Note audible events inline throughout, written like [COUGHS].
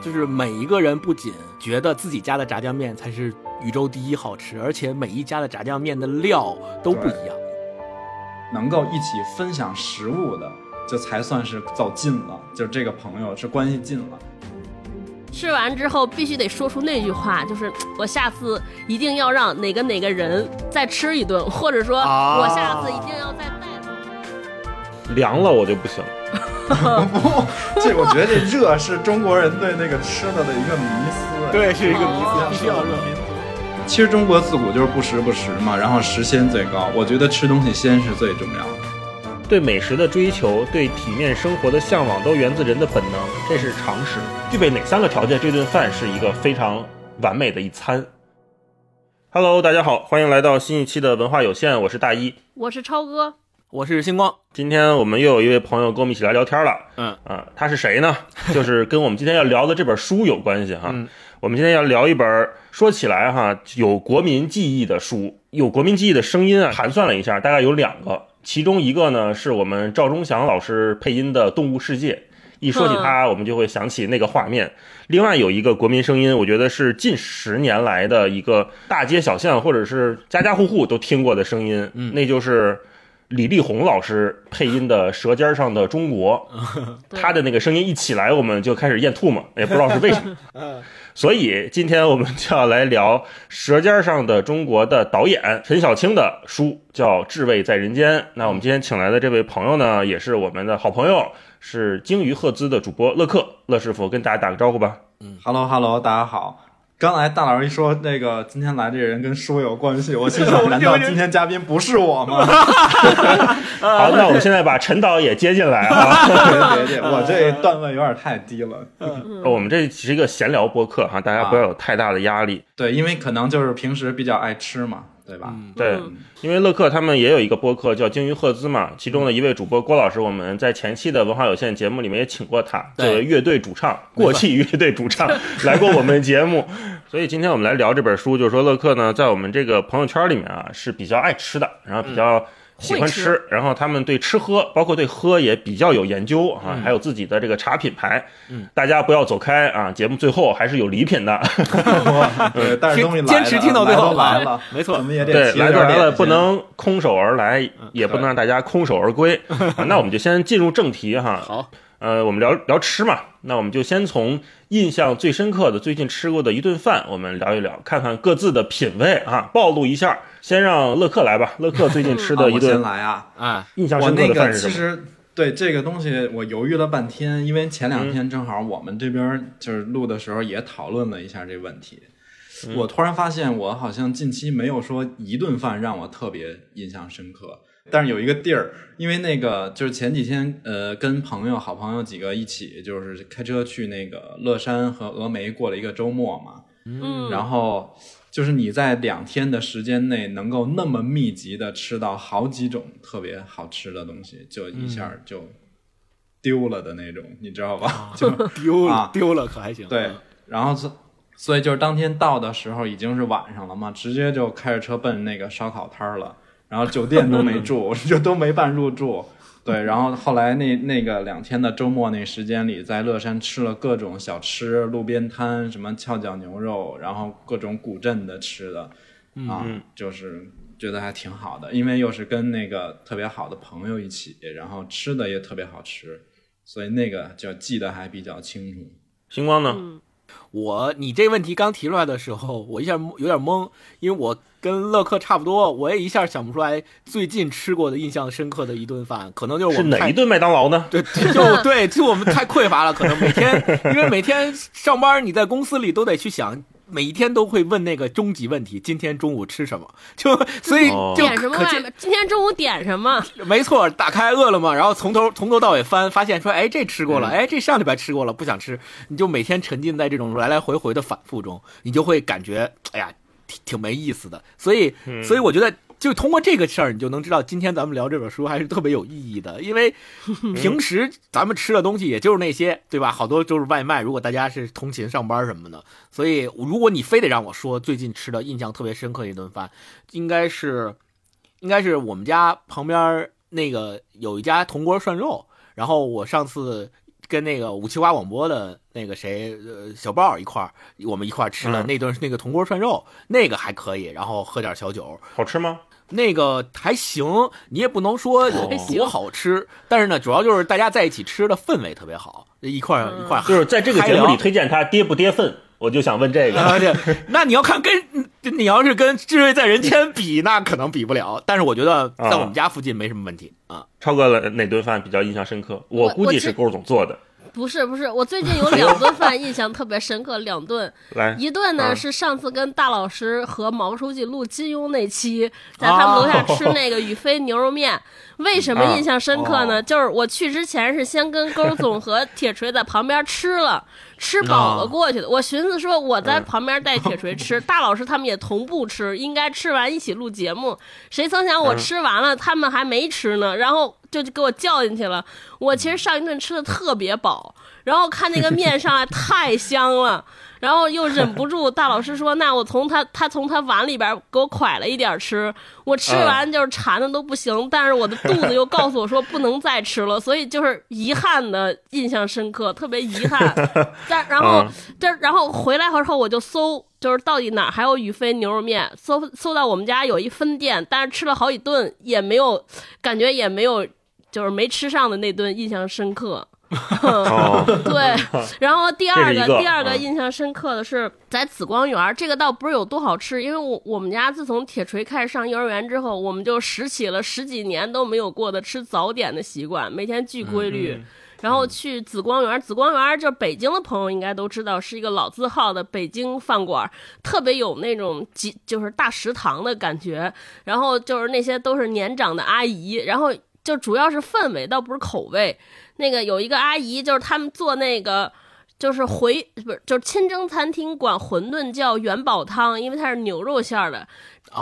就是每一个人不仅觉得自己家的炸酱面才是宇宙第一好吃，而且每一家的炸酱面的料都不一样。能够一起分享食物的，就才算是走近了，就这个朋友是关系近了。吃完之后必须得说出那句话，就是我下次一定要让哪个哪个人再吃一顿，或者说我下次一定要再带他。凉了我就不行。不，[LAUGHS] 这我觉得这热是中国人对那个吃的的一个迷思。对，是一个迷哦思，必须要热。其实中国自古就是不时不食嘛，然后食鲜最高。我觉得吃东西鲜是最重要的。对美食的追求，对体面生活的向往，都源自人的本能，这是常识。具备哪三个条件，这顿饭是一个非常完美的一餐？Hello，大家好，欢迎来到新一期的文化有限，我是大一。我是超哥，我是星光，今天我们又有一位朋友跟我们一起来聊天了。嗯啊，他是谁呢？[LAUGHS] 就是跟我们今天要聊的这本书有关系哈。嗯我们今天要聊一本说起来哈有国民记忆的书，有国民记忆的声音啊，盘算了一下，大概有两个，其中一个呢是我们赵忠祥老师配音的《动物世界》。一说起他，我们就会想起那个画面。另外有一个国民声音，我觉得是近十年来的一个大街小巷或者是家家户户都听过的声音，嗯那就是李丽宏老师配音的《舌尖上的中国》。[LAUGHS] 对他的那个声音一起来，我们就开始咽吐沫，也不知道是为什么。[LAUGHS] 所以今天我们就要来聊《舌尖上的中国》的导演陈小青的书，叫《至味在人间》。那我们今天请来的这位朋友呢，也是我们的好朋友，是鲸鱼赫兹的主播乐克。乐师傅跟大家打个招呼吧。Hello Hello，大家好。刚才大老师一说那个今天来这人跟书有关系，[LAUGHS] 我心想，难道今天嘉宾不是我吗？[LAUGHS] [LAUGHS] 好，那我们现在把陈导也接进来啊。别别别，我这段位有点太低了。我们这是一个闲聊播客哈，大家不要有太大的压力。对，因为可能就是平时比较爱吃嘛，对吧？对，因为乐克他们也有一个播客叫鲸鱼赫兹嘛，其中的一位主播郭老师，我们在前期的文化有限节目里面也请过他，作为乐队主唱，过气乐队主唱 [LAUGHS] 来过我们节目。所以今天我们来聊这本书，就是说乐克呢，在我们这个朋友圈里面啊是比较爱吃的，然后比较。喜欢吃吃，然后他们对吃喝，包括对喝也比较有研究啊，还有自己的这个茶品牌。嗯，大家不要走开啊！节目最后还是有礼品的。[LAUGHS] 对，带着东西来的坚持听到最后来都来了，没错我们也得来都来了，不能空手而来，也不能让大家空手而归。[LAUGHS] 啊那我们就先进入正题哈。好，呃，我们聊聊吃嘛，那我们就先从印象最深刻的最近吃过的一顿饭，我们聊一聊，看看各自的品味啊，暴露一下。先让乐克来吧，[LAUGHS] 乐克最近吃的一顿先来啊。啊，印象深刻我那个的饭是什么？其实对这个东西我犹豫了半天，因为前两天正好我们这边就是录的时候也讨论了一下这个问题。嗯我突然发现，我好像近期没有说一顿饭让我特别印象深刻，但是有一个地儿，因为那个就是前几天呃跟朋友、好朋友几个一起，就是开车去那个乐山和峨眉过了一个周末嘛，嗯，然后就是你在两天的时间内能够那么密集的吃到好几种特别好吃的东西，就一下就丢了的那种，你知道吧？就 [LAUGHS] 丢了啊丢了可还行？对，然后所所以就是当天到的时候已经是晚上了嘛，直接就开着车奔那个烧烤摊儿了，然后酒店都没住，[LAUGHS] 就都没办入住。对，然后后来那那个两天的周末那时间里，在乐山吃了各种小吃、路边摊，什么翘脚牛肉，然后各种古镇的吃的，啊，就是觉得还挺好的，因为又是跟那个特别好的朋友一起，然后吃的也特别好吃，所以那个就记得还比较清楚。星光呢？我你这问题刚提出来的时候，我一下有点懵，因为我跟乐克差不多，我也一下想不出来最近吃过的印象深刻的一顿饭，可能就是我们太是哪一顿麦当劳呢？对，就对，就我们太匮乏了，可能每天，因为每天上班，你在公司里都得去想，每一天都会问那个终极问题：今天中午吃什么？就 [LAUGHS] 所以点什么外卖？今天中午点什么？没错，打开饿了么，然后从头从头到尾翻，发现说，哎，这吃过了，哎，这上礼拜吃过了，不想吃，你就每天沉浸在这种来来回回的反复中，你就会感觉，哎呀，挺挺没意思的。所以，所以我觉得。就通过这个事儿，你就能知道今天咱们聊这本书还是特别有意义的，因为 [LAUGHS] 平时咱们吃的东西也就是那些，对吧？好多就是外卖。如果大家是通勤上班什么的，所以如果你非得让我说最近吃的印象特别深刻一顿饭，应该是应该是我们家旁边儿那个有一家铜锅涮肉，然后我上次跟那个五七八广播的那个谁呃小豹一块儿，我们一块儿吃了嗯那顿那个铜锅涮肉，那个还可以，然后喝点小酒，好吃吗？那个还行，你也不能说有多好吃，但是呢，主要就是大家在一起吃的氛围特别好，一块儿一块儿就是在这个节目里推荐它跌不跌份，我就想问这个。啊，对，[LAUGHS] 那你要看跟你要是跟《智慧在人间》比，那可能比不了。但是我觉得在我们家附近没什么问题啊。超哥了哪顿饭比较印象深刻？我估计是郭总做的。不是不是，我最近有两顿饭印象特别深刻，两顿，[LAUGHS] 来，一顿呢嗯是上次跟大老师和毛书记录金庸那期，在他们楼下吃那个宇飞牛肉面。为什么印象深刻呢？就是我去之前是先跟勾总和铁锤在旁边吃了，吃饱了过去的。我寻思说我在旁边带铁锤吃，大老师他们也同步吃，应该吃完一起录节目。谁曾想我吃完了，他们还没吃呢，然后就给我叫进去了。我其实上一顿吃的特别饱，然后看那个面上来太香了。[LAUGHS] 然后又忍不住，大老师说：“那我从他他从他碗里边给我蒯了一点吃，我吃完就是馋的都不行，但是我的肚子又告诉我说不能再吃了，[LAUGHS] 所以就是遗憾的印象深刻，特别遗憾。[LAUGHS] 但然后这然后回来之后我就搜，就是到底哪儿还有宇飞牛肉面，搜搜到我们家有一分店，但是吃了好几顿也没有，感觉也没有，就是没吃上的那顿印象深刻。”哦，[LAUGHS] 对，[LAUGHS] 然后第二个第二个嗯印象深刻的是在紫光园儿，这个倒不是有多好吃，因为我我们家自从铁锤开始上幼儿园之后，我们就拾起了十几年都没有过的吃早点的习惯，每天巨规律。然后去紫光园儿，紫光园儿就是北京的朋友应该都知道，是一个老字号的北京饭馆儿，特别有那种几就是大食堂的感觉。然后就是那些都是年长的阿姨，然后就主要是氛围，倒不是口味。那个有一个阿姨，就是他们做那个。就是回不是就是清蒸餐厅管馄饨叫元宝汤，因为它是牛肉馅儿的。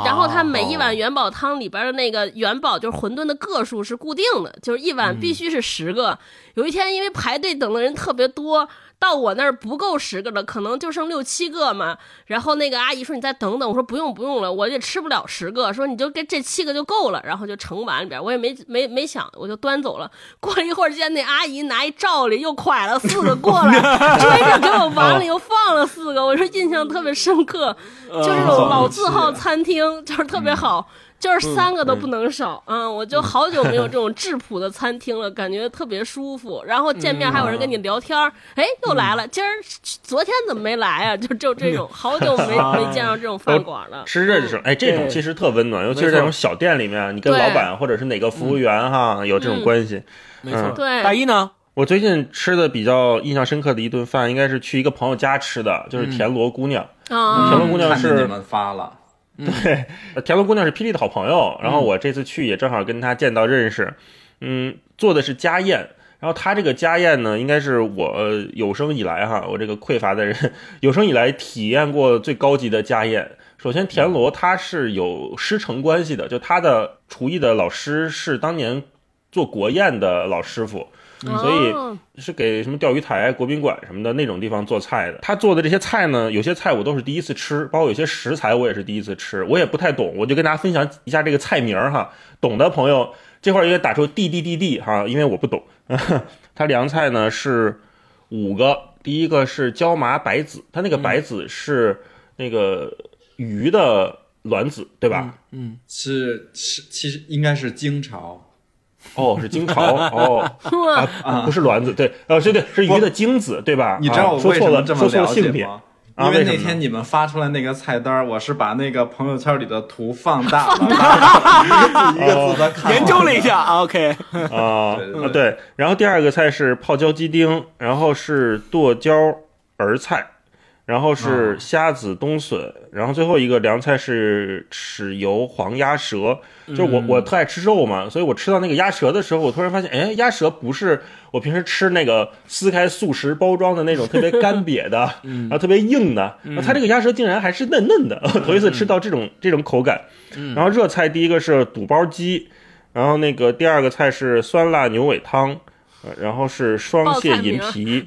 然后它每一碗元宝汤里边的那个元宝就是馄饨的个数是固定的，就是一碗必须是十个。有一天因为排队等的人特别多，到我那儿不够十个了，可能就剩六七个嘛。然后那个阿姨说：“你再等等。”我说：“不用不用了，我也吃不了十个。”说：“你就给这七个就够了。”然后就盛碗里边，我也没 [LAUGHS] 没没想，我就端走了。过了一会儿，见那阿姨拿一罩里又蒯了四个过来，追着给我碗里又放了四个。我说印象特别深刻，就是这种老字号餐厅，就是特别好。就是三个都不能少，嗯，我就好久没有这种 [LAUGHS] 质朴的餐厅了，感觉特别舒服。然后见面还有人跟你聊天儿，哎，又来了，今儿昨天怎么没来啊？就就这种，好久没 [LAUGHS] 没见到这种饭馆了。吃认识，哎，这种其实特温暖，尤其是这种小店里面，你跟老板或者是哪个服务员哈有这种关系。没错，嗯对大一呢？我最近吃的比较印象深刻的一顿饭，应该是去一个朋友家吃的，就是田螺姑娘。啊田螺姑娘是你们发了，对，呃田螺姑娘是霹雳的好朋友，然后我这次去也正好跟她见到认识，嗯，做的是家宴。然后他这个家宴呢，应该是我呃有生以来哈，我这个匮乏的人有生以来体验过最高级的家宴。首先，田螺他是有师承关系的，就他的厨艺的老师是当年做国宴的老师傅，所以哦是给什么钓鱼台、国宾馆什么的那种地方做菜的。他做的这些菜呢，有些菜我都是第一次吃，包括有些食材我也是第一次吃，我也不太懂，我就跟大家分享一下这个菜名儿哈。懂的朋友这块儿应该打出 D D D D 哈，因为我不懂。[LAUGHS] 它凉菜呢是五个，第一个是椒麻白子，它那个白子是那个鱼的卵子，对吧？嗯，是是，其实应该是经朝，哦，是金朝哦。[LAUGHS] 啊，不是卵子，对，呃，是对，是鱼的精子，对吧？你知道啊我为什么说错了，说错这么了性别吗？因为那天你们发出来那个菜单儿，我是把那个朋友圈里的图放大了，[LAUGHS] 一个字一个字的看。[LAUGHS] 研究了一下啊，OK，啊对，然后第二个菜是泡椒鸡丁，然后是剁椒儿菜，然后是虾子冬笋，然后最后一个凉菜是豉油黄鸭舌。就是我我特爱吃肉嘛，所以我吃到那个鸭舌的时候，我突然发现，哎，鸭舌不是我平时吃那个撕开速食包装的那种特别干瘪的，然后特别硬的，然后它这个鸭舌竟然还是嫩嫩的，头一次吃到这种这种口感。然后热菜第一个是肚包鸡，然后那个第二个菜是酸辣牛尾汤，呃然后是双蟹银皮，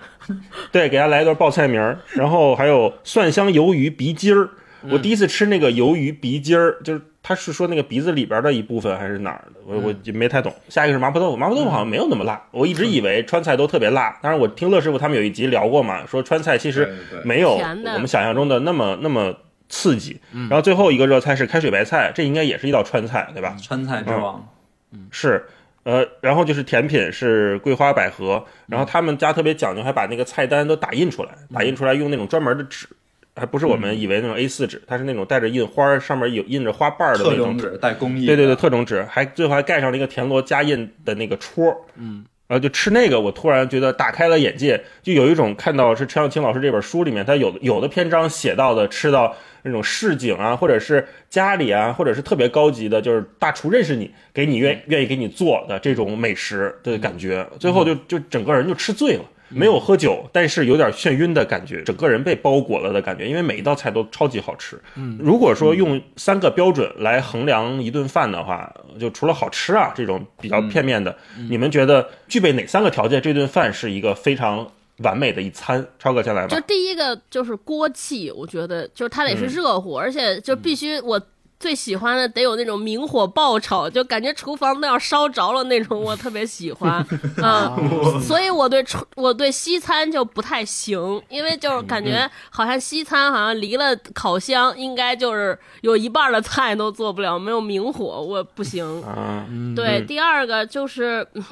对，给大家来一段报菜名儿，然后还有蒜香鱿鱼鼻筋儿。我第一次吃那个鱿鱼鼻筋儿，就是他是说那个鼻子里边的一部分还是哪儿的？我我就没太懂。下一个是麻婆豆腐，麻婆豆腐好像没有那么辣。我一直以为川菜都特别辣，当然我听乐师傅他们有一集聊过嘛，说川菜其实没有我们想象中的那么那么刺激。然后最后一个热菜是开水白菜，这应该也是一道川菜，对吧？川菜之王，是，呃，然后就是甜品是桂花百合，然后他们家特别讲究，还把那个菜单都打印出来，打印出来用那种专门的纸，还不是我们以为那种 A 四纸，它是那种带着印花儿，上面有印着花瓣的那种纸带工艺，对对对，，特种纸，还最后还盖上了一个田螺加印的那个戳，嗯，然后就吃那个，我突然觉得打开了眼界，就有一种看到是陈小青老师这本书里面，他有有的篇章写到的吃到那种市井啊，或者是家里啊，或者是特别高级的，就是大厨认识你，给你愿愿意给你做的这种美食的感觉，最后就就整个人就吃醉了。没有喝酒，但是有点眩晕的感觉，整个人被包裹了的感觉，因为每一道菜都超级好吃。嗯，如果说用三个标准来衡量一顿饭的话，就除了好吃啊这种比较片面的，你们觉得具备哪三个条件，这顿饭是一个非常完美的一餐？超哥先来吧就。第一个就是锅气，我觉得就是它得是热乎，而且就必须我最喜欢的得有那种明火爆炒，就感觉厨房都要烧着了那种，我特别喜欢。[LAUGHS] 嗯，所以我对厨我对西餐就不太行，因为就是感觉好像西餐好像离了烤箱，应该就是有一半的菜都做不了，没有明火我不行。啊，对，嗯第二个就是，嗯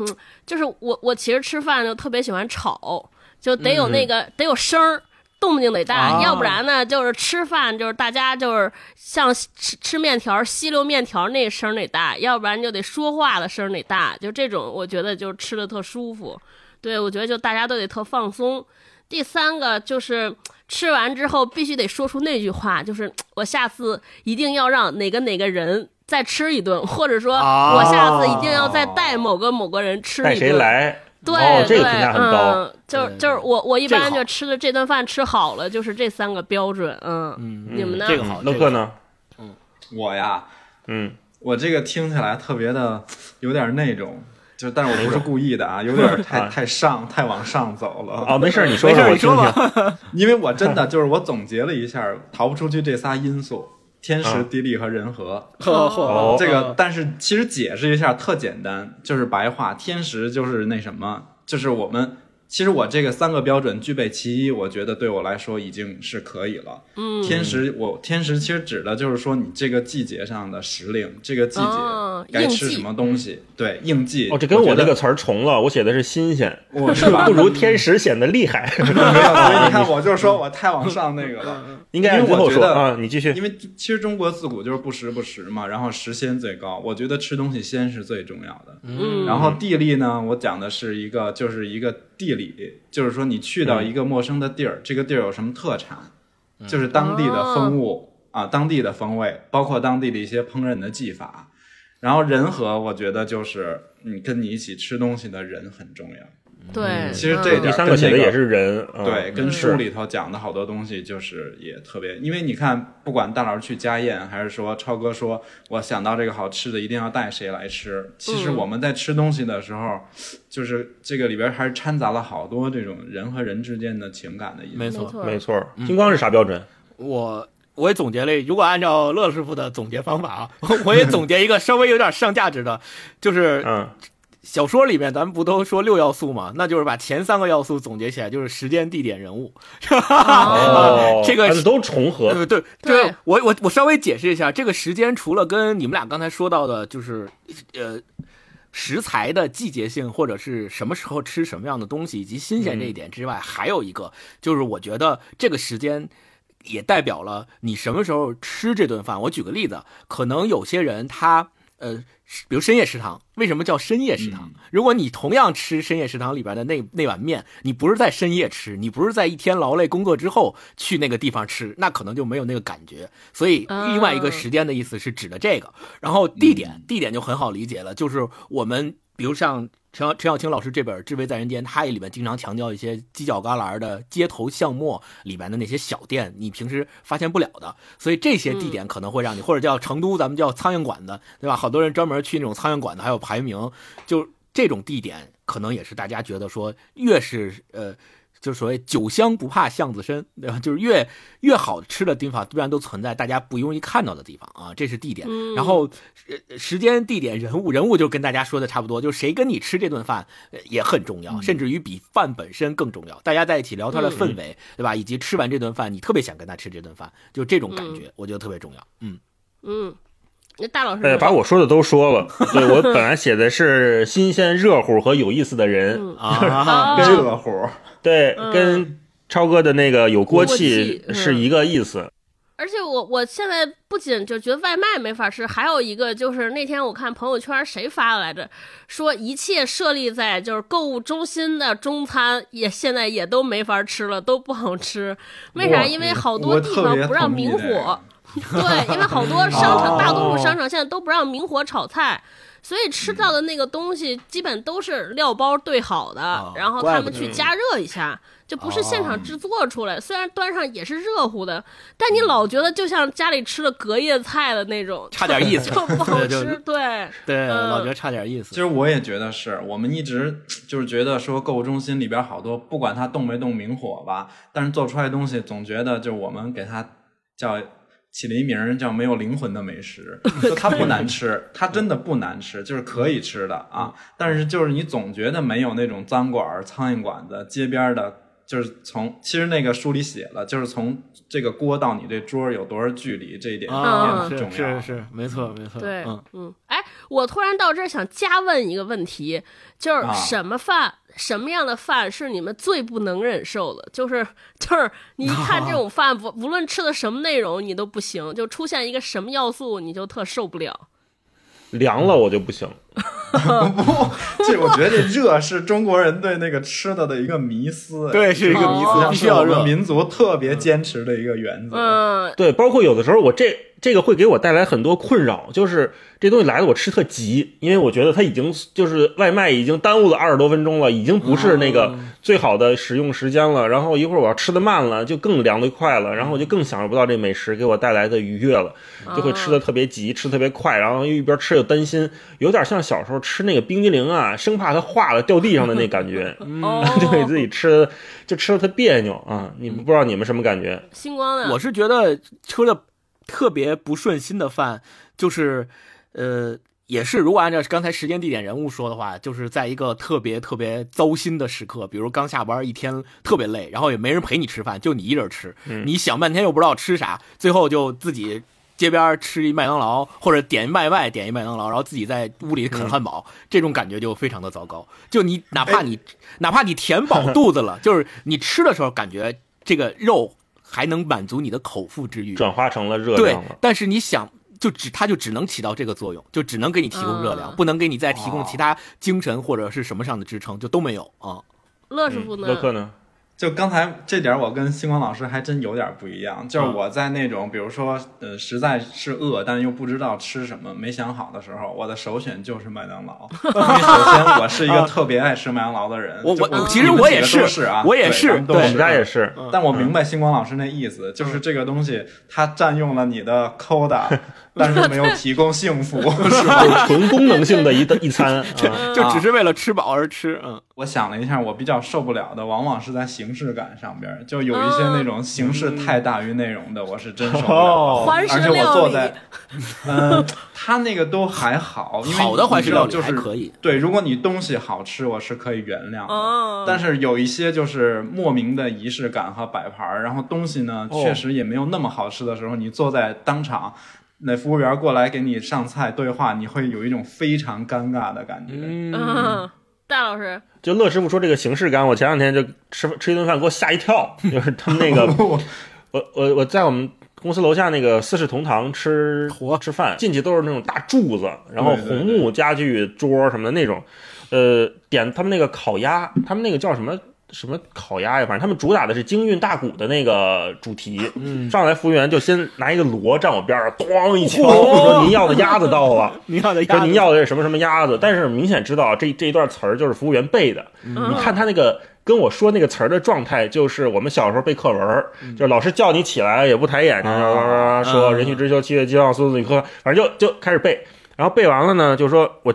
就是我我其实吃饭就特别喜欢炒，就得有那个、得有声儿。动静得大，啊要不然呢，就是吃饭就是大家就是像吃吃面条吸溜面条那声儿得大，要不然就得说话的声儿得大，就这种我觉得就吃的特舒服。对，我觉得就大家都得特放松。第三个就是吃完之后必须得说出那句话，就是我下次一定要让哪个哪个人再吃一顿，或者说啊我下次一定要再带某个某个人吃带一顿。谁来？对、哦，这对，个评价很高。嗯，就是就是我我一般就吃的这顿饭吃好了，就是这三个标准。嗯，嗯，你们呢这个好，乐克呢？嗯我呀，嗯，我这个听起来特别的有点那种，就但是我不是故意的啊，有点太啊太上太往上走了。哦，没事儿，你 [LAUGHS] 说没事儿我听你说听。因为我真的就是我总结了一下，逃不出去这仨因素：天时、啊地利和人和。[LAUGHS] 哦这个，但是其实解释一下特简单，就是白话。天时就是那什么，就是我们其实我这个三个标准具备其一，我觉得对我来说已经是可以了。嗯，天时，我天时其实指的就是说你这个季节上的时令，这个季哦节该吃什么东西，对应季。哦，这跟我觉得那个词儿重了，我写的是新鲜，[LAUGHS] 我是吧 [LAUGHS] 不？如天时显得厉害。[LAUGHS] 没有，所以你看，我就说我太往上那个了。应该我觉得说啊，你继续。因为其实中国自古就是不时不食嘛，然后时鲜最高。我觉得吃东西鲜是最重要的。嗯然后地利呢，我讲的是一个就是一个地理，就是说你去到一个陌生的地儿，这个地儿有什么特产，就是当地的风物、啊，当地的风味，包括当地的一些烹饪的技法。然后人和，我觉得就是你跟你一起吃东西的人很重要。对，嗯其实这点第三个写的也是人，嗯对，跟嗯书里头讲的好多东西，就是也特别，因为你看，不管大老师去家宴，还是说超哥说，我想到这个好吃的，一定要带谁来吃。其实嗯我们在吃东西的时候，就是这个里边还是掺杂了好多这种人和人之间的情感的因素。没错，没错，没错。金光是啥标准？我我也总结了，如果按照乐师傅的总结方法啊，[LAUGHS] 我也总结一个稍微有点上价值的，就是嗯，小说里面咱们不都说六要素嘛？那就是把前三个要素总结起来，就是时间、地点、人物。哦 [LAUGHS] 这个而且都重合。对对对我我我稍微解释一下，这个时间除了跟你们俩刚才说到的，就是呃食材的季节性或者是什么时候吃什么样的东西以及新鲜这一点之外，还有一个就是我觉得这个时间。也代表了你什么时候吃这顿饭。我举个例子，可能有些人他呃，比如深夜食堂，为什么叫深夜食堂？如果你同样吃深夜食堂里边的那那碗面，你不是在深夜吃，你不是在一天劳累工作之后去那个地方吃，那可能就没有那个感觉。所以另外一个时间的意思是指的这个，然后地点地点就很好理解了，就是我们比如像。陈小陈小青老师这本《知味在人间》，他也里面经常强调一些犄角旮旯的街头巷陌里面的那些小店，你平时发现不了的，所以这些地点可能会让你，或者叫成都，咱们叫苍蝇馆子，对吧？好多人专门去那种苍蝇馆子，还有排名，就这种地点，可能也是大家觉得说，越是呃就所谓酒香不怕巷子深，对吧？就是越越好吃的地方，必然都存在大家不容易看到的地方啊，这是地点。然后时间、地点、人物，人物就跟大家说的差不多，就是谁跟你吃这顿饭也很重要，甚至于比饭本身更重要。大家在一起聊天的氛围，对吧？以及吃完这顿饭，你特别想跟他吃这顿饭，就这种感觉，我觉得特别重要。嗯嗯。那大老师，哎，把我说的都说了。对我本来写的是新鲜、热乎和有意思的人啊，热乎。对，跟超哥的那个有锅气是一个意思。而且我我现在不仅就觉得外卖没法吃，还有一个就是那天我看朋友圈谁发的来着，说一切设立在就是购物中心的中餐也现在也都没法吃了，都不好吃。为啥？因为好多地方不让明火。[LAUGHS] 对，因为好多商场，大多数商场现在都不让明火炒菜，所以吃到的那个东西基本都是料包兑好的，然后他们去加热一下，就不是现场制作出来。虽然端上也是热乎的，但你老觉得就像家里吃的隔夜菜的那种，差点意思，[LAUGHS] 就不好吃。对对，老觉得差点意思。其实我也觉得是我们一直就是觉得说购物中心里边好多，不管它动没动明火吧，但是做出来的东西总觉得就我们给它叫。起了一名叫“没有灵魂的美食”，[LAUGHS] 它不难吃，它真的不难吃，就是可以吃的啊。但是就是你总觉得没有那种脏馆、苍蝇馆子、街边的，就是从其实那个书里写了，就是从这个锅到你这桌有多少距离，这一点很重要。是是，没错没错。对，嗯嗯。哎，我突然到这儿想加问一个问题，就是什么饭？什么样的饭是你们最不能忍受的？就是 [LAUGHS] 就是你一看这种饭，不 [LAUGHS] 无论吃的什么内容，你都不行。就出现一个什么要素，你就特受不了。凉了我就不行。不，这我觉得这热是中国人对那个吃的的一个迷思。[LAUGHS] 对，是一个迷思，必须要热。民族特别坚持的一个原则。嗯，对，包括有的时候我这这个会给我带来很多困扰，就是。这东西来了，我吃特急，因为我觉得它已经就是外卖已经耽误了二十多分钟了，已经不是那个最好的使用时间了。然后一会儿我要吃的慢了，就更凉的快了，然后我就更享受不到这美食给我带来的愉悦了，就会吃的特别急，吃特别快，然后又一边吃又担心，有点像小时候吃那个冰激凌啊，生怕它化了掉地上的那感觉，[LAUGHS] [LAUGHS] 就给自己吃就吃的特别扭啊。你们不知道你们什么感觉？星光的，我是觉得吃的特别不顺心的饭就是。呃，也是，如果按照刚才时间、地点、人物说的话，就是在一个特别特别糟心的时刻，比如刚下班一天特别累，然后也没人陪你吃饭，就你一人吃，你想半天又不知道吃啥，最后就自己街边吃一麦当劳，或者点外卖点一麦当劳，然后自己在屋里啃汉堡，这种感觉就非常的糟糕。就你哪怕你哪怕你填饱肚子了，就是你吃的时候感觉这个肉还能满足你的口腹之欲，转化成了热量了。但是你想。就只它就只能起到这个作用，就只能给你提供热量，不能给你再提供其他精神或者是什么上的支撑，就都没有啊。乐师傅呢？乐客呢？就刚才这点，我跟星光老师还真有点不一样。就是我在那种，比如说，呃，实在是饿，但又不知道吃什么，没想好的时候，我的首选就是麦当劳。[LAUGHS] 因为首先，我是一个特别爱吃麦当劳的人。我我其实我也是啊，我也是，对，我们家也是。但我明白星光老师那意思，就是这个东西它占用了你的 quota。[LAUGHS] 但是没有提供幸福，[LAUGHS] 是吧？纯功能性的一一餐，就只是为了吃饱而吃。嗯，我想了一下，我比较受不了的，往往是在形式感上边，就有一些那种形式太大于内容的，我是真受不了。而且我坐在，嗯，他那个都还好，因为好的怀石料理就是可以。对，如果你东西好吃，我是可以原谅。哦，但是有一些就是莫名的仪式感和摆盘，然后东西呢确实也没有那么好吃的时候，你坐在当场。那服务员过来给你上菜对话，你会有一种非常尴尬的感觉。嗯，戴老师，就乐师傅说这个形式感，我前两天就吃吃一顿饭，给我吓一跳。[LAUGHS] 就是他们那个，[LAUGHS] 我我我在我们公司楼下那个四世同堂吃吃饭，进去都是那种大柱子，然后红木家具桌什么的那种。呃，点他们那个烤鸭，他们那个叫什么？什么烤鸭呀？反正他们主打的是京韵大鼓的那个主题。嗯，上来服务员就先拿一个锣站我边上，咣一敲，说您要的鸭子到了。[LAUGHS] 您要的鸭说您要的是什么什么鸭子？但是明显知道这这一段词儿就是服务员背的。你看他那个跟我说那个词儿的状态，就是我们小时候背课文，就是老师叫你起来也不抬眼睛，说人去之秋，七月七号孙子科，反正就就开始背。然后背完了呢，就说我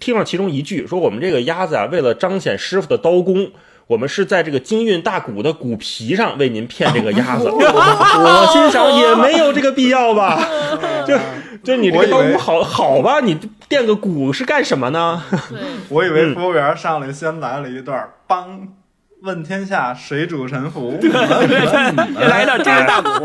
听了其中一句，说我们这个鸭子啊，为了彰显师傅的刀工。我们是在这个京韵大鼓的鼓皮上为您片这个鸭子。[LAUGHS] 我心想也没有这个必要吧，[LAUGHS] 就就你这个刀骨好好吧，你垫个鼓是干什么呢？对，我以为服务员上来先来了一段“帮”，问天下谁主沉浮，[LAUGHS] 来点真人大鼓，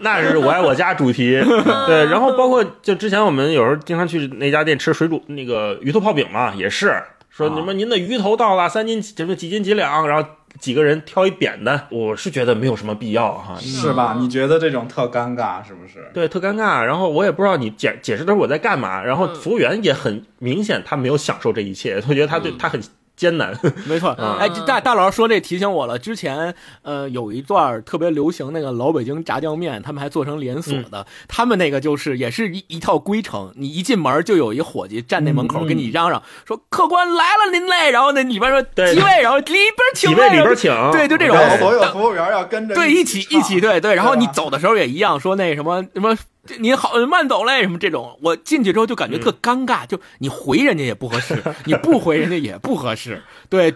那是我爱我家主题。对，然后包括就之前我们有时候经常去那家店吃水煮那个鱼头泡饼嘛，也是说啊你们您的鱼头到了三斤什么几斤几两，然后几个人挑一扁担，我是觉得没有什么必要哈。是吧？你觉得这种特尴尬是不是？对，特尴尬。然后我也不知道你解解释的时候我在干嘛。然后服务员也很明显，他没有享受这一切，我觉得他对他很艰难。[LAUGHS] 没错。哎，大大老师说这提醒我了，之前呃有一段特别流行那个老北京炸酱面，他们还做成连锁的，他们那个就是也是一一套规程，你一进门就有一伙计站那门口跟你嚷嚷说客官来了您嘞，然后那里边说对几位，然后里边请几位里边请对，就这种然后所有服务员要跟着对，一起起一起，对对，然后你走的时候也一样，说那什么什么，您好慢走嘞，什么这种，我进去之后就感觉特尴尬，就你回人家也不合适，你不回人家也不合适，对，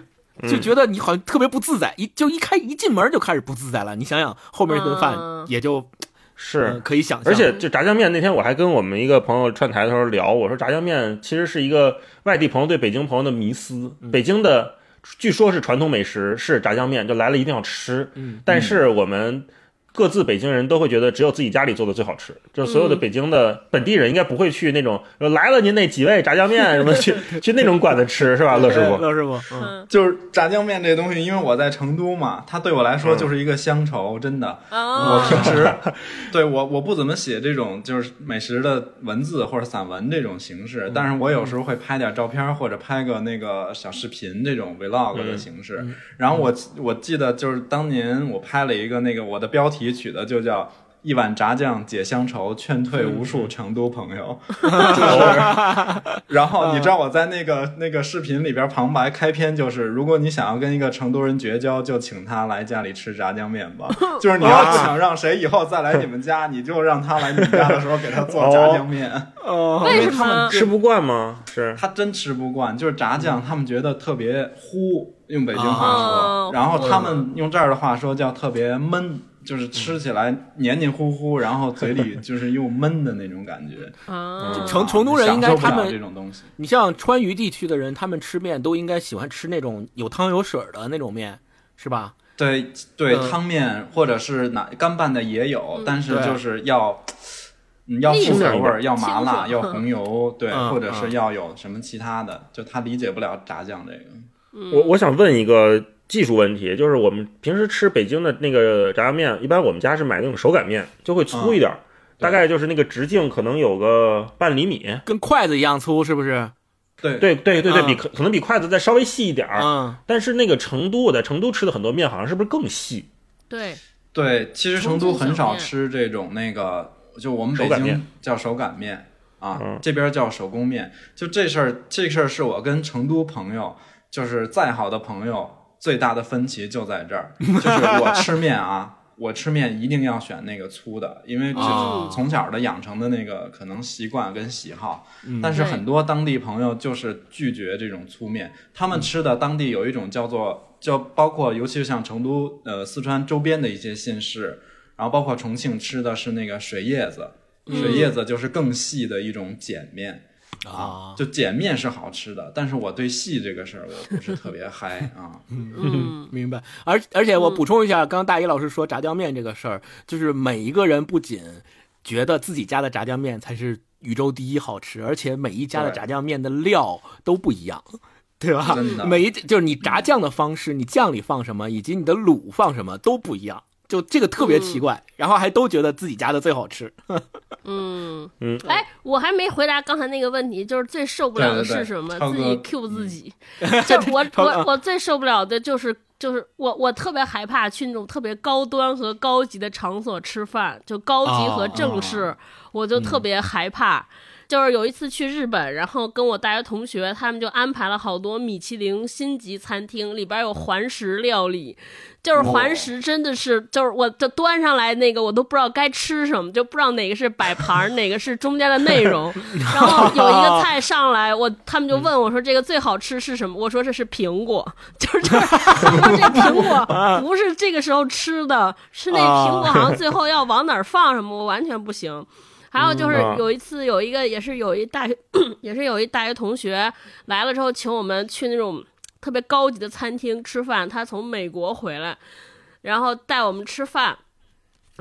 就觉得你好像特别不自在，一就一开一进门就开始不自在了。你想想后面一顿饭嗯也就、是呃，可以想象，而且就炸酱面那天我还跟我们一个朋友串台的时候聊，我说炸酱面其实是一个外地朋友对北京朋友的迷思。北京的据说是传统美食是炸酱面，就来了一定要吃。嗯但是我们各自北京人都会觉得只有自己家里做的最好吃，就是所有的北京的本地人应该不会去那种说来了您那几位炸酱面什么去 [LAUGHS] 去那种馆子吃是吧，乐师傅？乐师傅，嗯，嗯就是炸酱面这东西，因为我在成都嘛，它对我来说就是一个乡愁，真的。我啊，平时对我我不怎么写这种就是美食的文字或者散文这种形式，但是我有时候会拍点照片或者拍个那个小视频这种 vlog 的形式。然后我我记得就是当年我拍了一个那个我的标题取的就叫。一碗炸酱解乡愁，劝退无数成都朋友。就是，然后你知道我在那个那个视频里边旁白开篇就是，如果你想要跟一个成都人绝交，就请他来家里吃炸酱面吧。[LAUGHS] 就是你要不想让谁以后再来你们家，你就让他来你们家的时候给他做炸酱面。[LAUGHS] 哦，为什他们么？吃不惯吗？是他真吃不惯，就是炸酱，他们觉得特别糊，用北京话哦说，然后他们用这儿的话说叫特别闷，就是吃起来黏黏糊糊，然后嘴里就是又闷的那种感觉。[LAUGHS] 啊，成成都人应该他们这种东西，你像川渝地区的人，他们吃面都应该喜欢吃那种有汤有水的那种面，是吧？对对，嗯汤面或者是哪干拌的也有，但是就是要。嗯，要腻复口口味儿，要麻辣，要红油，[LAUGHS] 对，嗯或者是嗯要有什么其他的，就他理解不了炸酱这个。我我想问一个技术问题，就是我们平时吃北京的那个炸酱面，一般我们家是买那种手擀面，就会粗一点儿，大概就是那个直径可能有个半厘米。跟筷子一样粗，是不是？对对对对对，嗯比可可能比筷子再稍微细一点儿。嗯，但是那个成都，我在成都吃的很多面，好像是不是更细？对，对，其实成都很少吃这种那个，就我们北京手擀面叫手擀面啊，嗯这边叫手工面。就这事儿，这事儿是我跟成都朋友，就是再好的朋友，最大的分歧就在这儿，就是我吃面啊。我吃面一定要选那个粗的，因为就是哦从小的养成的那个可能习惯跟喜好。嗯但是很多当地朋友就是拒绝这种粗面，他们吃的当地有一种叫做，就包括尤其是像成都、呃四川周边的一些县市，然后包括重庆吃的是那个水叶子，水叶子就是更细的一种碱面。啊，就碱面是好吃的，但是我对细这个事儿我不是特别 [LAUGHS] 嗨啊。嗯，明白。而而且我补充一下，刚刚大一老师说炸酱面这个事儿，就是每一个人不仅觉得自己家的炸酱面才是宇宙第一好吃，而且每一家的炸酱面的料都不一样。对吧真？的每一就是你炸酱的方式，你酱里放什么，以及你的卤放什么都不一样，就这个特别奇怪。然后还都觉得自己家的最好吃。[LAUGHS] 嗯。嗯，哎，我还没回答刚才那个问题，就是最受不了的是什么？超自己哥 Q 自己，[LAUGHS] 就我我我最受不了的就是就是我我特别害怕去那种特别高端和高级的场所吃饭，就高级和正式，我就特别害怕。就是有一次去日本，然后跟我大学同学，他们就安排了好多米其林星级餐厅，里边有环食料理，就是环食真的是，就是我就端上来那个我都不知道该吃什么，就不知道哪个是摆盘，哪个是中间的内容。[LAUGHS] 然后有一个 [LAUGHS] 菜上来，我他们就问我说这个最好吃是什么？我说这是苹果，[LAUGHS] 就是就是说这苹果不是这个时候吃的，是那苹果好像最后要往哪儿放什么，我完全不行。还有就是有一次有一个也是有一大学 [COUGHS] 也是有一大学同学来了之后，请我们去那种特别高级的餐厅吃饭。他从美国回来，然后带我们吃饭。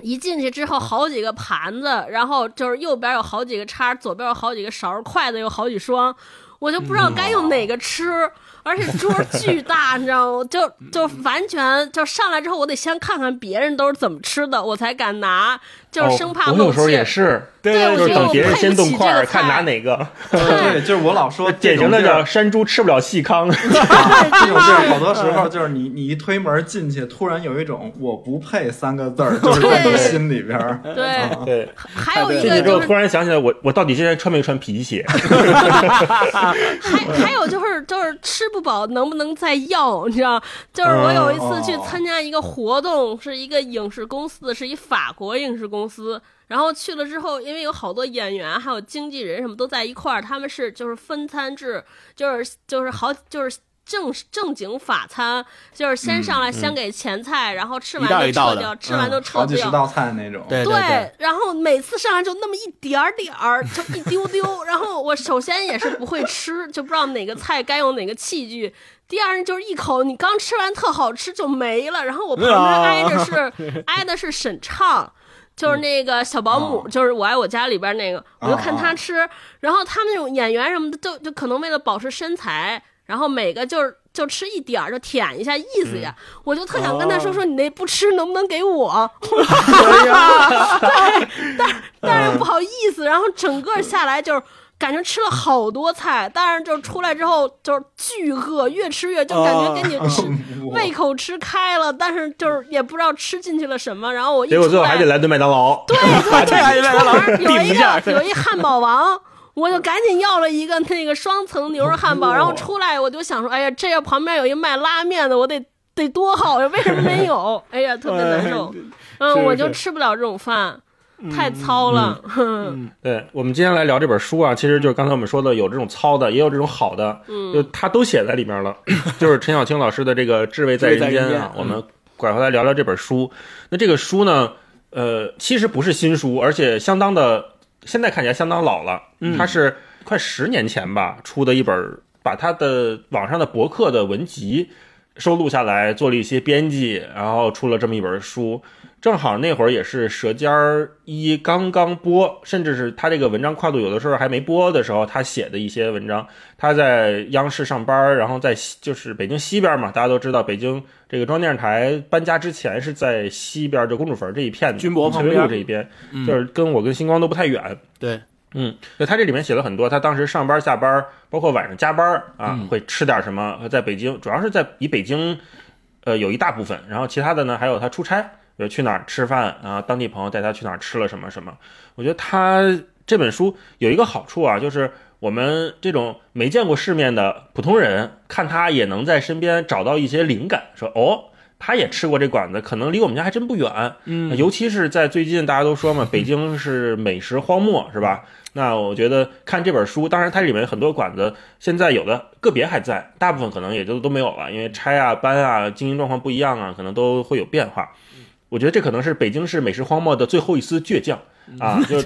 一进去之后，好几个盘子，然后就是右边有好几个叉，左边有好几个勺，筷子有好几双，我就不知道该用哪个吃。而且桌巨大，你知道吗？就就完全就上来之后，我得先看看别人都是怎么吃的，我才敢拿，就是生怕我有时候也是，对，[LAUGHS] 对就是等别人先动筷儿，看拿哪个。对，就是我老说，典型的叫山猪吃不了细糠。[LAUGHS] 这种地儿 [LAUGHS] 好多时候就是你你一推门进去，突然有一种我不配三个字儿，就是在你心里边儿。对对，还有一进去之后个就是突然想起来，我我到底现在穿没穿皮鞋？还还有就是就是吃不饱能不能再要？你知道，就是我有一次去参加一个活动，是一个影视公司，是一法国影视公司。然后去了之后，因为有好多演员还有经纪人什么都在一块儿，他们是就是分餐制，就是就是好就是。正正经法餐就是先上来先给前菜，然后吃完一道一道的就撤掉，吃完就撤掉。好几十道菜那种。对对，然后每次上来就那么一点儿点儿，就一丢丢。然后我首先也是不会吃，就不知道哪个菜该用哪个器具。第二呢，就是一口你刚吃完特好吃就没了。然后我旁边挨着是 [LAUGHS] 挨的是沈畅。就是那个小保姆，哦就是我爱我家里边那个，我就看他吃，然后他们那种演员什么的，就就可能为了保持身材，然后每个就是就吃一点儿，就舔一下意思呀。我就特想跟他说说，你那不吃能不能给我？[LAUGHS] 对，但但是不好意思，然后整个下来就是。感觉吃了好多菜，但是就出来之后就是巨饿，越吃越就感觉给你吃、[LAUGHS] 胃口吃开了，但是就是也不知道吃进去了什么。然后我一结果最后还得来顿麦当劳。对对对麦当劳有一个有一汉堡王，我就赶紧要了一个那个双层牛肉汉堡，然后出来我就想说，哎呀，这要旁边有一卖拉面的，我得得多好呀，为什么没有？哎呀，特别难受。嗯，我就吃不了这种饭，太糙了。哼 [LAUGHS] 对我们今天来聊这本书啊，其实就是刚才我们说的，有这种糙的，也有这种好的，嗯就他都写在里面了。[LAUGHS] 就是陈小青老师的这个《至味在人间啊间，我们拐回来聊聊这本书。那这个书呢，呃，其实不是新书，而且相当的，现在看起来相当老了。嗯它是快十年前吧出的一本，把他的网上的博客的文集收录下来，做了一些编辑，然后出了这么一本书。正好那会儿也是《舌尖儿一》刚刚播，甚至是他这个文章跨度有的时候还没播的时候，他写的一些文章。他在央视上班，然后在西就是北京西边嘛，大家都知道，北京这个中央电视台搬家之前是在西边，就公主坟这一片的，军博旁边路这一边，就是跟我跟星光都不太远。对，嗯，就他这里面写了很多，他当时上班下班，包括晚上加班啊，嗯会吃点什么。在北京，主要是在以北京，呃，有一大部分，然后其他的呢，还有他出差，比如去哪儿吃饭啊，当地朋友带他去哪儿吃了什么什么。我觉得他这本书有一个好处啊，就是我们这种没见过世面的普通人，看他也能在身边找到一些灵感，说哦。他也吃过这馆子，可能离我们家还真不远。嗯，尤其是在最近，大家都说嘛，北京是美食荒漠，是吧？那我觉得看这本书，当然它里面很多馆子现在有的个别还在，大部分可能也就都没有了，因为拆啊、搬啊，经营状况不一样啊，可能都会有变化。我觉得这可能是北京市美食荒漠的最后一丝倔强啊！[LAUGHS] 就是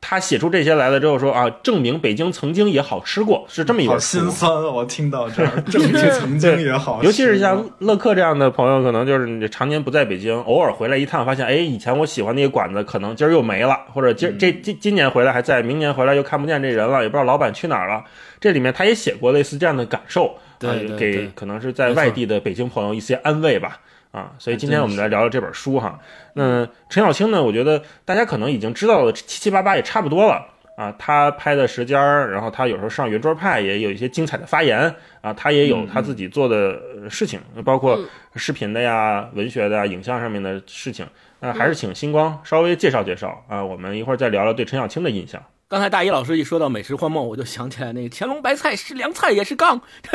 他写出这些来了之后说啊，证明北京曾经也好吃过，是这么一好。心酸啊！我听到这儿，证明曾经也好吃，尤其是像乐克这样的朋友，可能就是你常年不在北京，偶尔回来一趟，发现哎，以前我喜欢那个馆子，可能今儿又没了，或者今儿这今今年回来还在，明年回来又看不见这人了，也不知道老板去哪儿了。这里面他也写过类似这样的感受，对给可能是在外地的北京朋友一些安慰吧。啊，所以今天我们来聊聊这本书哈。那陈小青呢，我觉得大家可能已经知道的七七八八也差不多了。啊，他拍的《舌尖》，然后他有时候上圆桌派也有一些精彩的发言啊，他也有他自己做的呃事情，包括视频的呀、文学的呀、影像上面的事情。那还是请星光稍微介绍介绍啊，我们一会儿再聊聊对陈小青的印象。刚才大一老师一说到美食荒漠，我就想起来那个乾隆白菜是凉菜也是杠。[LAUGHS]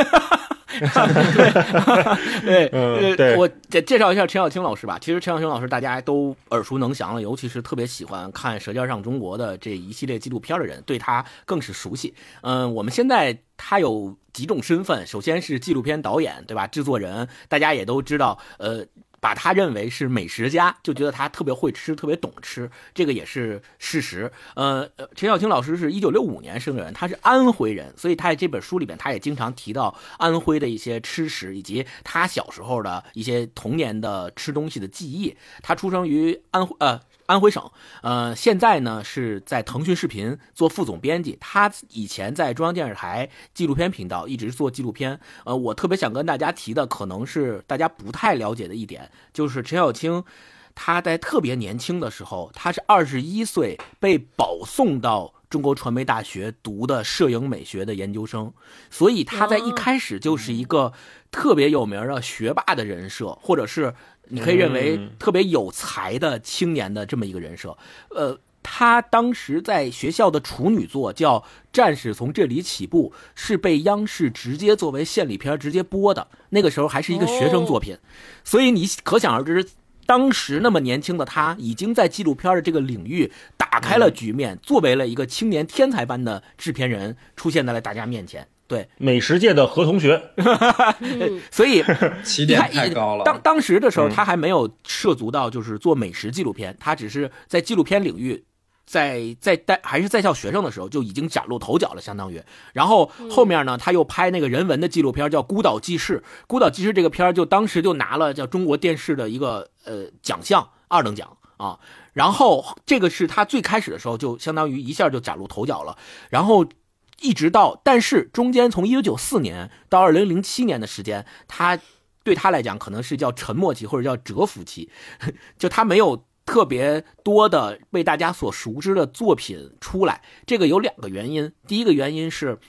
对 [LAUGHS] 对对，我介介绍一下陈小青老师吧。其实陈小青老师大家都耳熟能详了，尤其是特别喜欢看《舌尖上中国》的这一系列纪录片的人，对他更是熟悉。嗯，我们现在他有几种身份，首先是纪录片导演，对吧？制作人，大家也都知道，呃。把他认为是美食家，就觉得他特别会吃，特别懂吃，这个也是事实。呃，陈小青老师是一九六五年生人，他是安徽人，所以他在这本书里面，他也经常提到安徽的一些吃食，以及他小时候的一些童年的吃东西的记忆。他出生于安徽，呃。安徽省，呃，现在呢是在腾讯视频做副总编辑。他以前在中央电视台纪录片频道一直做纪录片。呃，我特别想跟大家提的，可能是大家不太了解的一点，就是陈小青，他在特别年轻的时候，他是二十一岁被保送到中国传媒大学读的摄影美学的研究生，所以他在一开始就是一个特别有名的学霸的人设，或者是。你可以认为特别有才的青年的这么一个人设，呃，他当时在学校的处女作叫《战士从这里起步》，是被央视直接作为献礼片直接播的。那个时候还是一个学生作品，所以你可想而知，当时那么年轻的他，已经在纪录片的这个领域打开了局面，作为了一个青年天才般的制片人，出现在了大家面前。对美食界的何同学，[LAUGHS] 所以 [LAUGHS] 起点太高了。当当时的时候，他还没有涉足到就是做美食纪录片，他只是在纪录片领域，在在带还是在校学生的时候就已经崭露头角了，相当于。然后后面呢，他又拍那个人文的纪录片，叫《孤岛记事》。《孤岛记事》这个片儿就当时就拿了叫中国电视的一个呃奖项，二等奖啊。然后这个是他最开始的时候就相当于一下就崭露头角了，然后。一直到，但是中间从一九九四年到二零零七年的时间，他对他来讲可能是叫沉默期或者叫蛰伏期，[LAUGHS] 就他没有特别多的被大家所熟知的作品出来。这个有两个原因，第一个原因是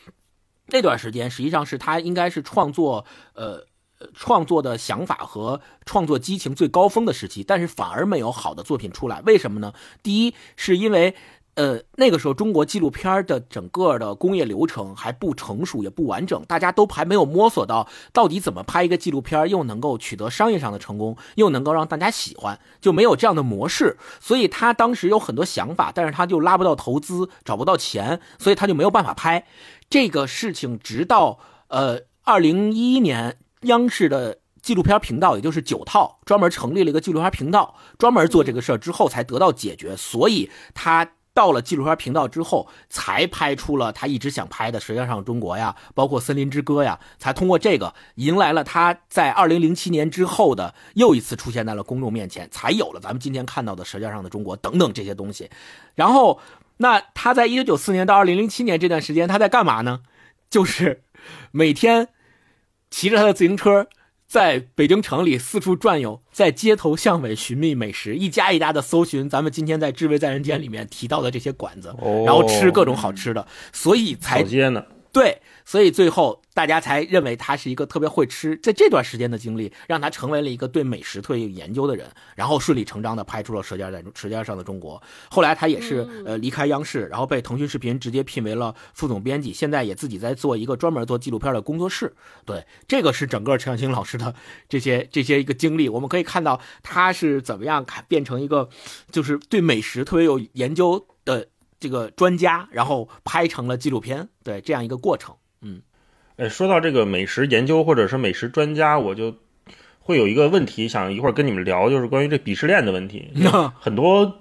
那段时间实际上是他应该是创作呃创作的想法和创作激情最高峰的时期，但是反而没有好的作品出来。为什么呢？第一是因为。呃，那个时候中国纪录片的整个的工业流程还不成熟，也不完整，大家都还没有摸索到到底怎么拍一个纪录片，又能够取得商业上的成功，又能够让大家喜欢，就没有这样的模式。所以他当时有很多想法，但是他就拉不到投资，找不到钱，所以他就没有办法拍这个事情。直到呃，二零一一年，央视的纪录片频道，也就是九套，专门成立了一个纪录片频道，专门做这个事儿之后，才得到解决。所以他。到了纪录片频道之后，才拍出了他一直想拍的《舌尖上的中国》呀，包括《森林之歌》呀，才通过这个迎来了他在二零零七年之后的又一次出现在了公众面前，才有了咱们今天看到的《舌尖上的中国》等等这些东西。然后，那他在一九九四年到二零零七年这段时间他在干嘛呢？就是每天骑着他的自行车。在北京城里四处转悠，在街头巷尾寻觅美食，一家一家的搜寻咱们今天在《智慧在人间》里面提到的这些馆子，然后吃各种好吃的，所以才。对，所以最后大家才认为他是一个特别会吃，在这段时间的经历，让他成为了一个对美食特别有研究的人，然后顺理成章的拍出了《舌尖在舌尖上的中国》。后来他也是呃离开央视，然后被腾讯视频直接聘为了副总编辑，现在也自己在做一个专门做纪录片的工作室。对，这个是整个陈小青老师的这些这些一个经历，我们可以看到他是怎么样变成一个就是对美食特别有研究的。这个专家，然后拍成了纪录片，对这样一个过程，嗯，哎，说到这个美食研究或者是美食专家，我就会有一个问题，想一会儿跟你们聊，就是关于这鄙视链的问题。[LAUGHS] 很多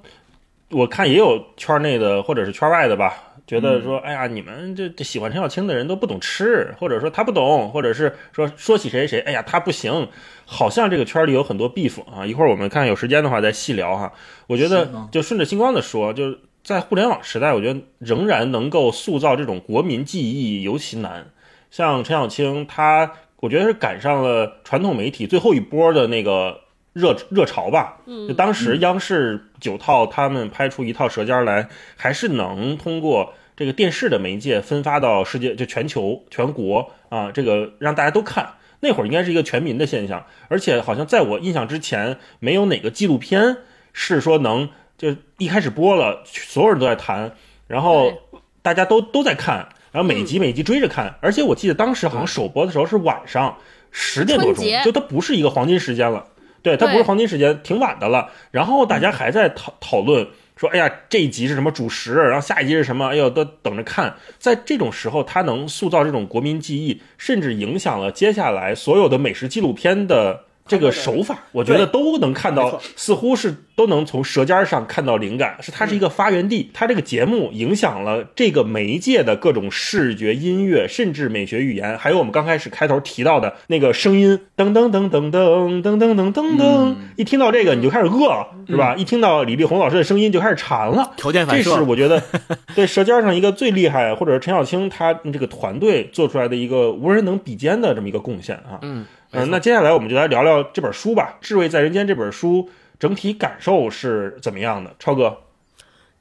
我看也有圈内的或者是圈外的吧，觉得说，哎呀，你们这这喜欢陈小青的人都不懂吃，或者说他不懂，或者是说说起谁谁，哎呀，他不行，好像这个圈里有很多 beef 啊。一会儿我们看有时间的话再细聊哈。我觉得就顺着星光的说，就。在互联网时代，我觉得仍然能够塑造这种国民记忆尤其难。像陈小青，他我觉得是赶上了传统媒体最后一波的那个热热潮吧。就当时央视九套他们拍出一套《舌尖》来，还是能通过这个电视的媒介分发到世界，就全球全国啊，这个让大家都看。那会儿应该是一个全民的现象，而且好像在我印象之前，没有哪个纪录片是说能。就一开始播了，所有人都在谈，然后大家都都在看，然后每集每集追着看，而且我记得当时好像首播的时候是晚上十点多钟，就它不是一个黄金时间了，对，它不是黄金时间，挺晚的了。然后大家还在讨讨论说，哎呀，这一集是什么主食，然后下一集是什么，哎呦，都等着看。在这种时候，它能塑造这种国民记忆，甚至影响了接下来所有的美食纪录片的。这个手法，我觉得都能看到，似乎是都能从舌尖上看到灵感，是它是一个发源地。它这个节目影响了这个媒介的各种视觉、音乐，甚至美学语言，还有我们刚开始开头提到的那个声音，噔噔噔噔噔噔噔噔噔噔，一听到这个你就开始饿了，是吧？一听到李丽红老师的声音就开始馋了。条件反射这射是我觉得 [LAUGHS] 对《舌尖上》一个最厉害，或者是陈小青他这个团队做出来的一个无人能比肩的这么一个贡献啊。嗯嗯、那接下来我们就来聊聊这本书吧，《智慧在人间》这本书整体感受是怎么样的？超哥，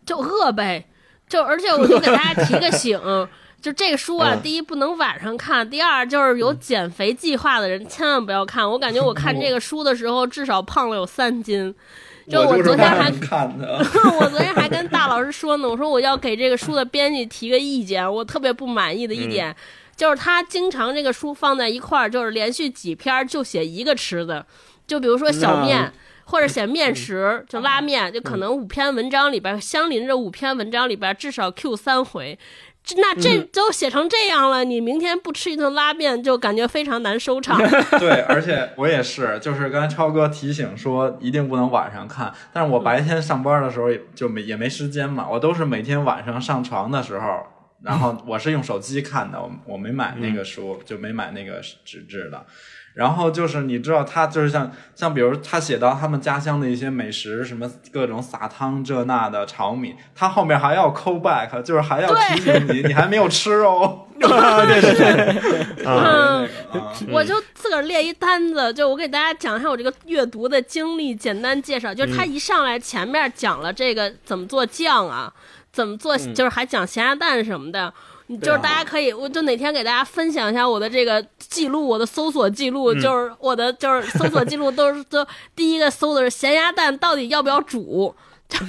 就饿呗，就而且我就给大家提个醒，[LAUGHS] 就这个书啊，嗯第一不能晚上看，第二就是有减肥计划的人千万不要看。我感觉我 [LAUGHS] 看这个书的时候，至少胖了有三斤。[LAUGHS] 就我昨天还看的，我昨天还跟大老师说呢，我说我要给这个书的编辑提个意见，我特别不满意的一点。就是他经常这个书放在一块儿，就是连续几篇儿就写一个吃的，就比如说小面，或者写面食，就拉面，就可能五篇文章里边相邻着五篇文章里边至少 Q 三回。这那这都写成这样了，你明天不吃一顿拉面，就感觉非常难收场。[LAUGHS] 对，而且我也是，就是刚才超哥提醒说一定不能晚上看，但是我白天上班的时候也就没也没时间嘛，我都是每天晚上上床的时候，然后我是用手机看的，我我没买那个书，就没买那个纸质的。然后就是你知道，他就是像像比如他写到他们家乡的一些美食，什么各种撒汤这那的炒米，他后面还要 call back，就是还要提醒你，你还没有吃哦。[LAUGHS] [LAUGHS] 对对 [LAUGHS] 对，嗯，啊我就自个儿列一单子，就我给大家讲一下我这个阅读的经历，简单介绍。就是他一上来前面讲了这个怎么做酱啊，怎么做，就是还讲咸鸭蛋什么的。就是大家可以，我就哪天给大家分享一下我的这个记录，我的搜索记录，就是我的就是搜索记录都是都第一个搜的是咸鸭蛋到底要不要煮，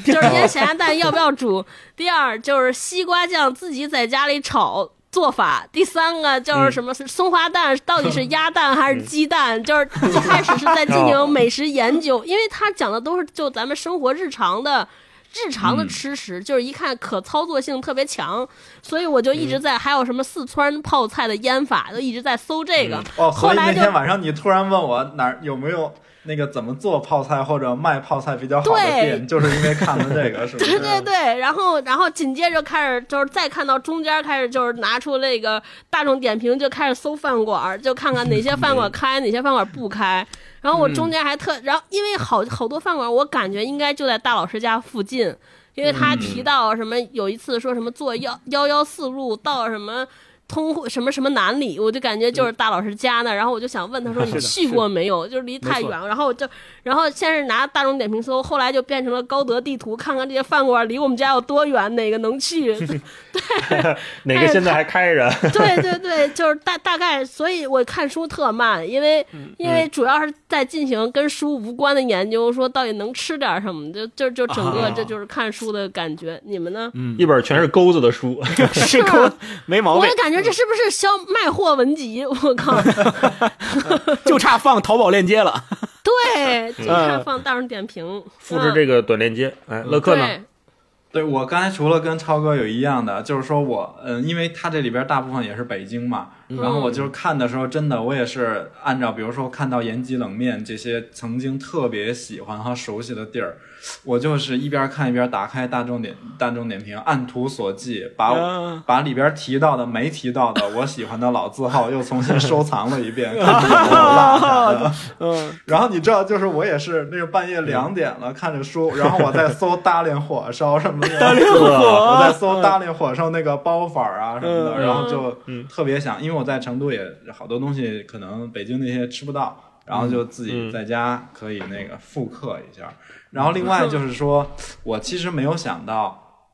就是腌咸鸭蛋要不要煮。第二就是西瓜酱自己在家里炒。做法，第三个就是什么松花蛋到底是鸭蛋还是鸡蛋？就是一开始是在进行美食研究，因为他讲的都是就咱们生活日常的。日常的吃食、就是一看可操作性特别强，所以我就一直在、还有什么四川泡菜的腌法，就一直在搜这个。哦，所以那后来就天晚上你突然问我哪儿有没有那个怎么做泡菜或者卖泡菜比较好的对店，就是因为看了这个，[LAUGHS] 是不是？对对对，然后然后紧接着开始就是再看到中间开始就是拿出那个大众点评就开始搜饭馆儿，就看看哪些饭馆开，哪些饭馆不开。然后我中间还特，然后因为好好多饭馆，我感觉应该就在大老师家附近，因为他提到什么有一次说什么坐幺幺幺四路到什么。通什么什么南里，我就感觉就是大老师家那，然后我就想问他说你去过没有？就是离太远，然后我就然后先是拿大众点评搜，后来就变成了高德地图，看看这些饭馆离我们家有多远，哪个能去。[LAUGHS] [LAUGHS] 对哪个现在还开着？对对对，就是大大概，所以我看书特慢，因为因为主要是在进行跟书无关的研究，说到底能吃点什么，就就就整个啊这就是看书的感觉。你们呢？一本全是钩子的书，[LAUGHS] 是钩没毛病我也，感觉这是不是销卖货文集？我靠！[LAUGHS] 就差放淘宝链接了。对，就差放大众点评，复制这个短链接。哎，乐克呢？对，对我刚才除了跟超哥有一样的，就是说我嗯，因为他这里边大部分也是北京嘛，然后我就是看的时候，真的我也是按照比如说看到延吉冷面这些曾经特别喜欢和熟悉的地儿，我就是一边看一边打开大众点大众点评，按图索骥，把、啊把里边提到的没提到的我喜欢的老字号又重新收藏了一遍，[LAUGHS] 看有没有落下的。嗯，[LAUGHS] 然后你知道，就是我也是那个半夜两点了，看着书，然后我在搜大连火烧什么的，大连火我在搜大连火烧那个包法儿啊什么的，嗯然后就特别想，因为我在成都也好多东西可能北京那些吃不到，然后就自己在家可以那个复刻一下。然后另外就是说，我其实没有想到，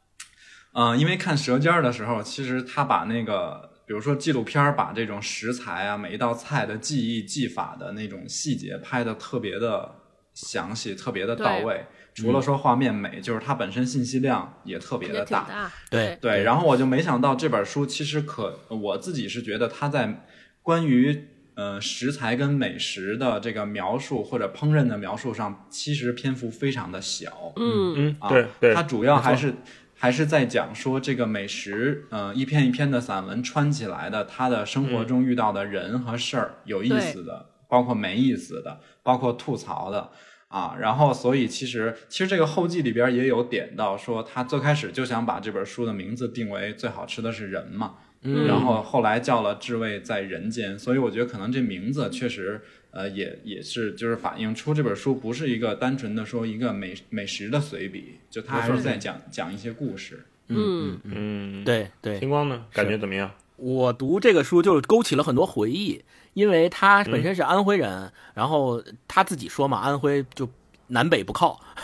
嗯、因为看《舌尖儿》的时候，其实他把那个，比如说纪录片儿，把这种食材啊、每一道菜的技艺、技法的那种细节拍的特别的详细，特别的到位。除了说画面美，就是它本身信息量也特别的大。大，对对，然后我就没想到这本书其实可，我自己是觉得它在关于呃食材跟美食的这个描述或者烹饪的描述上，其实篇幅非常的小。嗯，嗯，啊，对对它，主要还是还是在讲说这个美食，呃，一篇一篇的散文穿起来的，他的生活中遇到的人和事儿，有意思的，包括没意思的，包括吐槽的。啊，然后所以其实其实这个后记里边也有点到说，他最开始就想把这本书的名字定为最好吃的是人嘛，嗯。然后后来叫了至味在人间，所以我觉得可能这名字确实，呃，也也是就是反映出这本书不是一个单纯的说一个美美食的随笔，就他还是在讲讲一些故事。嗯，嗯，，对对，星光呢，感觉怎么样？我读这个书就是勾起了很多回忆，因为他本身是安徽人，然后他自己说嘛，安徽就南北不靠，[LAUGHS]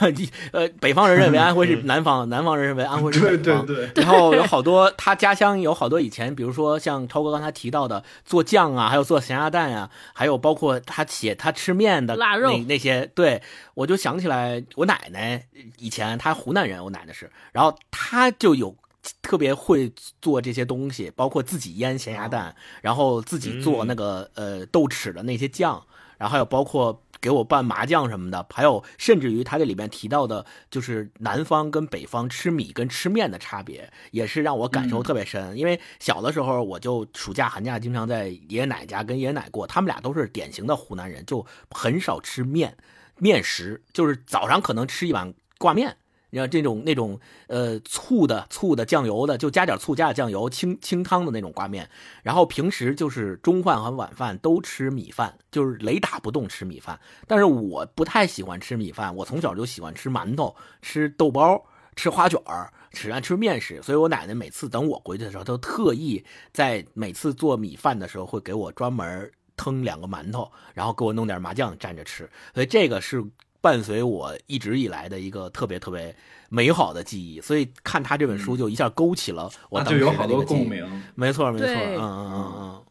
呃，北方人认为安徽是南方，南方人认为安徽是北方。对，然后有好多他家乡有好多以前，比如说像超哥刚才提到的做酱啊，还有做咸鸭蛋呀、还有包括他写他吃面的腊肉那那些，对我就想起来我奶奶以前她湖南人，我奶奶是，然后她就有。特别会做这些东西，包括自己腌咸鸭蛋，然后自己做那个、呃豆豉的那些酱，然后还有包括给我拌麻酱什么的，还有甚至于他这里面提到的，就是南方跟北方吃米跟吃面的差别，也是让我感受特别深。因为小的时候我就暑假寒假经常在爷爷奶家跟爷爷奶过，他们俩都是典型的湖南人，就很少吃面面食，就是早上可能吃一碗挂面。你看这种那种呃醋的醋的酱油的，就加点醋加点酱油清清汤的那种挂面，然后平时就是中饭和晚饭都吃米饭，就是雷打不动吃米饭。但是我不太喜欢吃米饭，我从小就喜欢吃馒头、吃豆包、吃花卷儿，喜欢吃面食。所以我奶奶每次等我回去的时候，都特意在每次做米饭的时候会给我专门腾两个馒头，然后给我弄点麻酱蘸着吃。所以这个是伴随我一直以来的一个特别特别美好的记忆。所以看他这本书就一下勾起了我那当时的就有好多那个。共鸣。没错，没错，嗯嗯嗯嗯，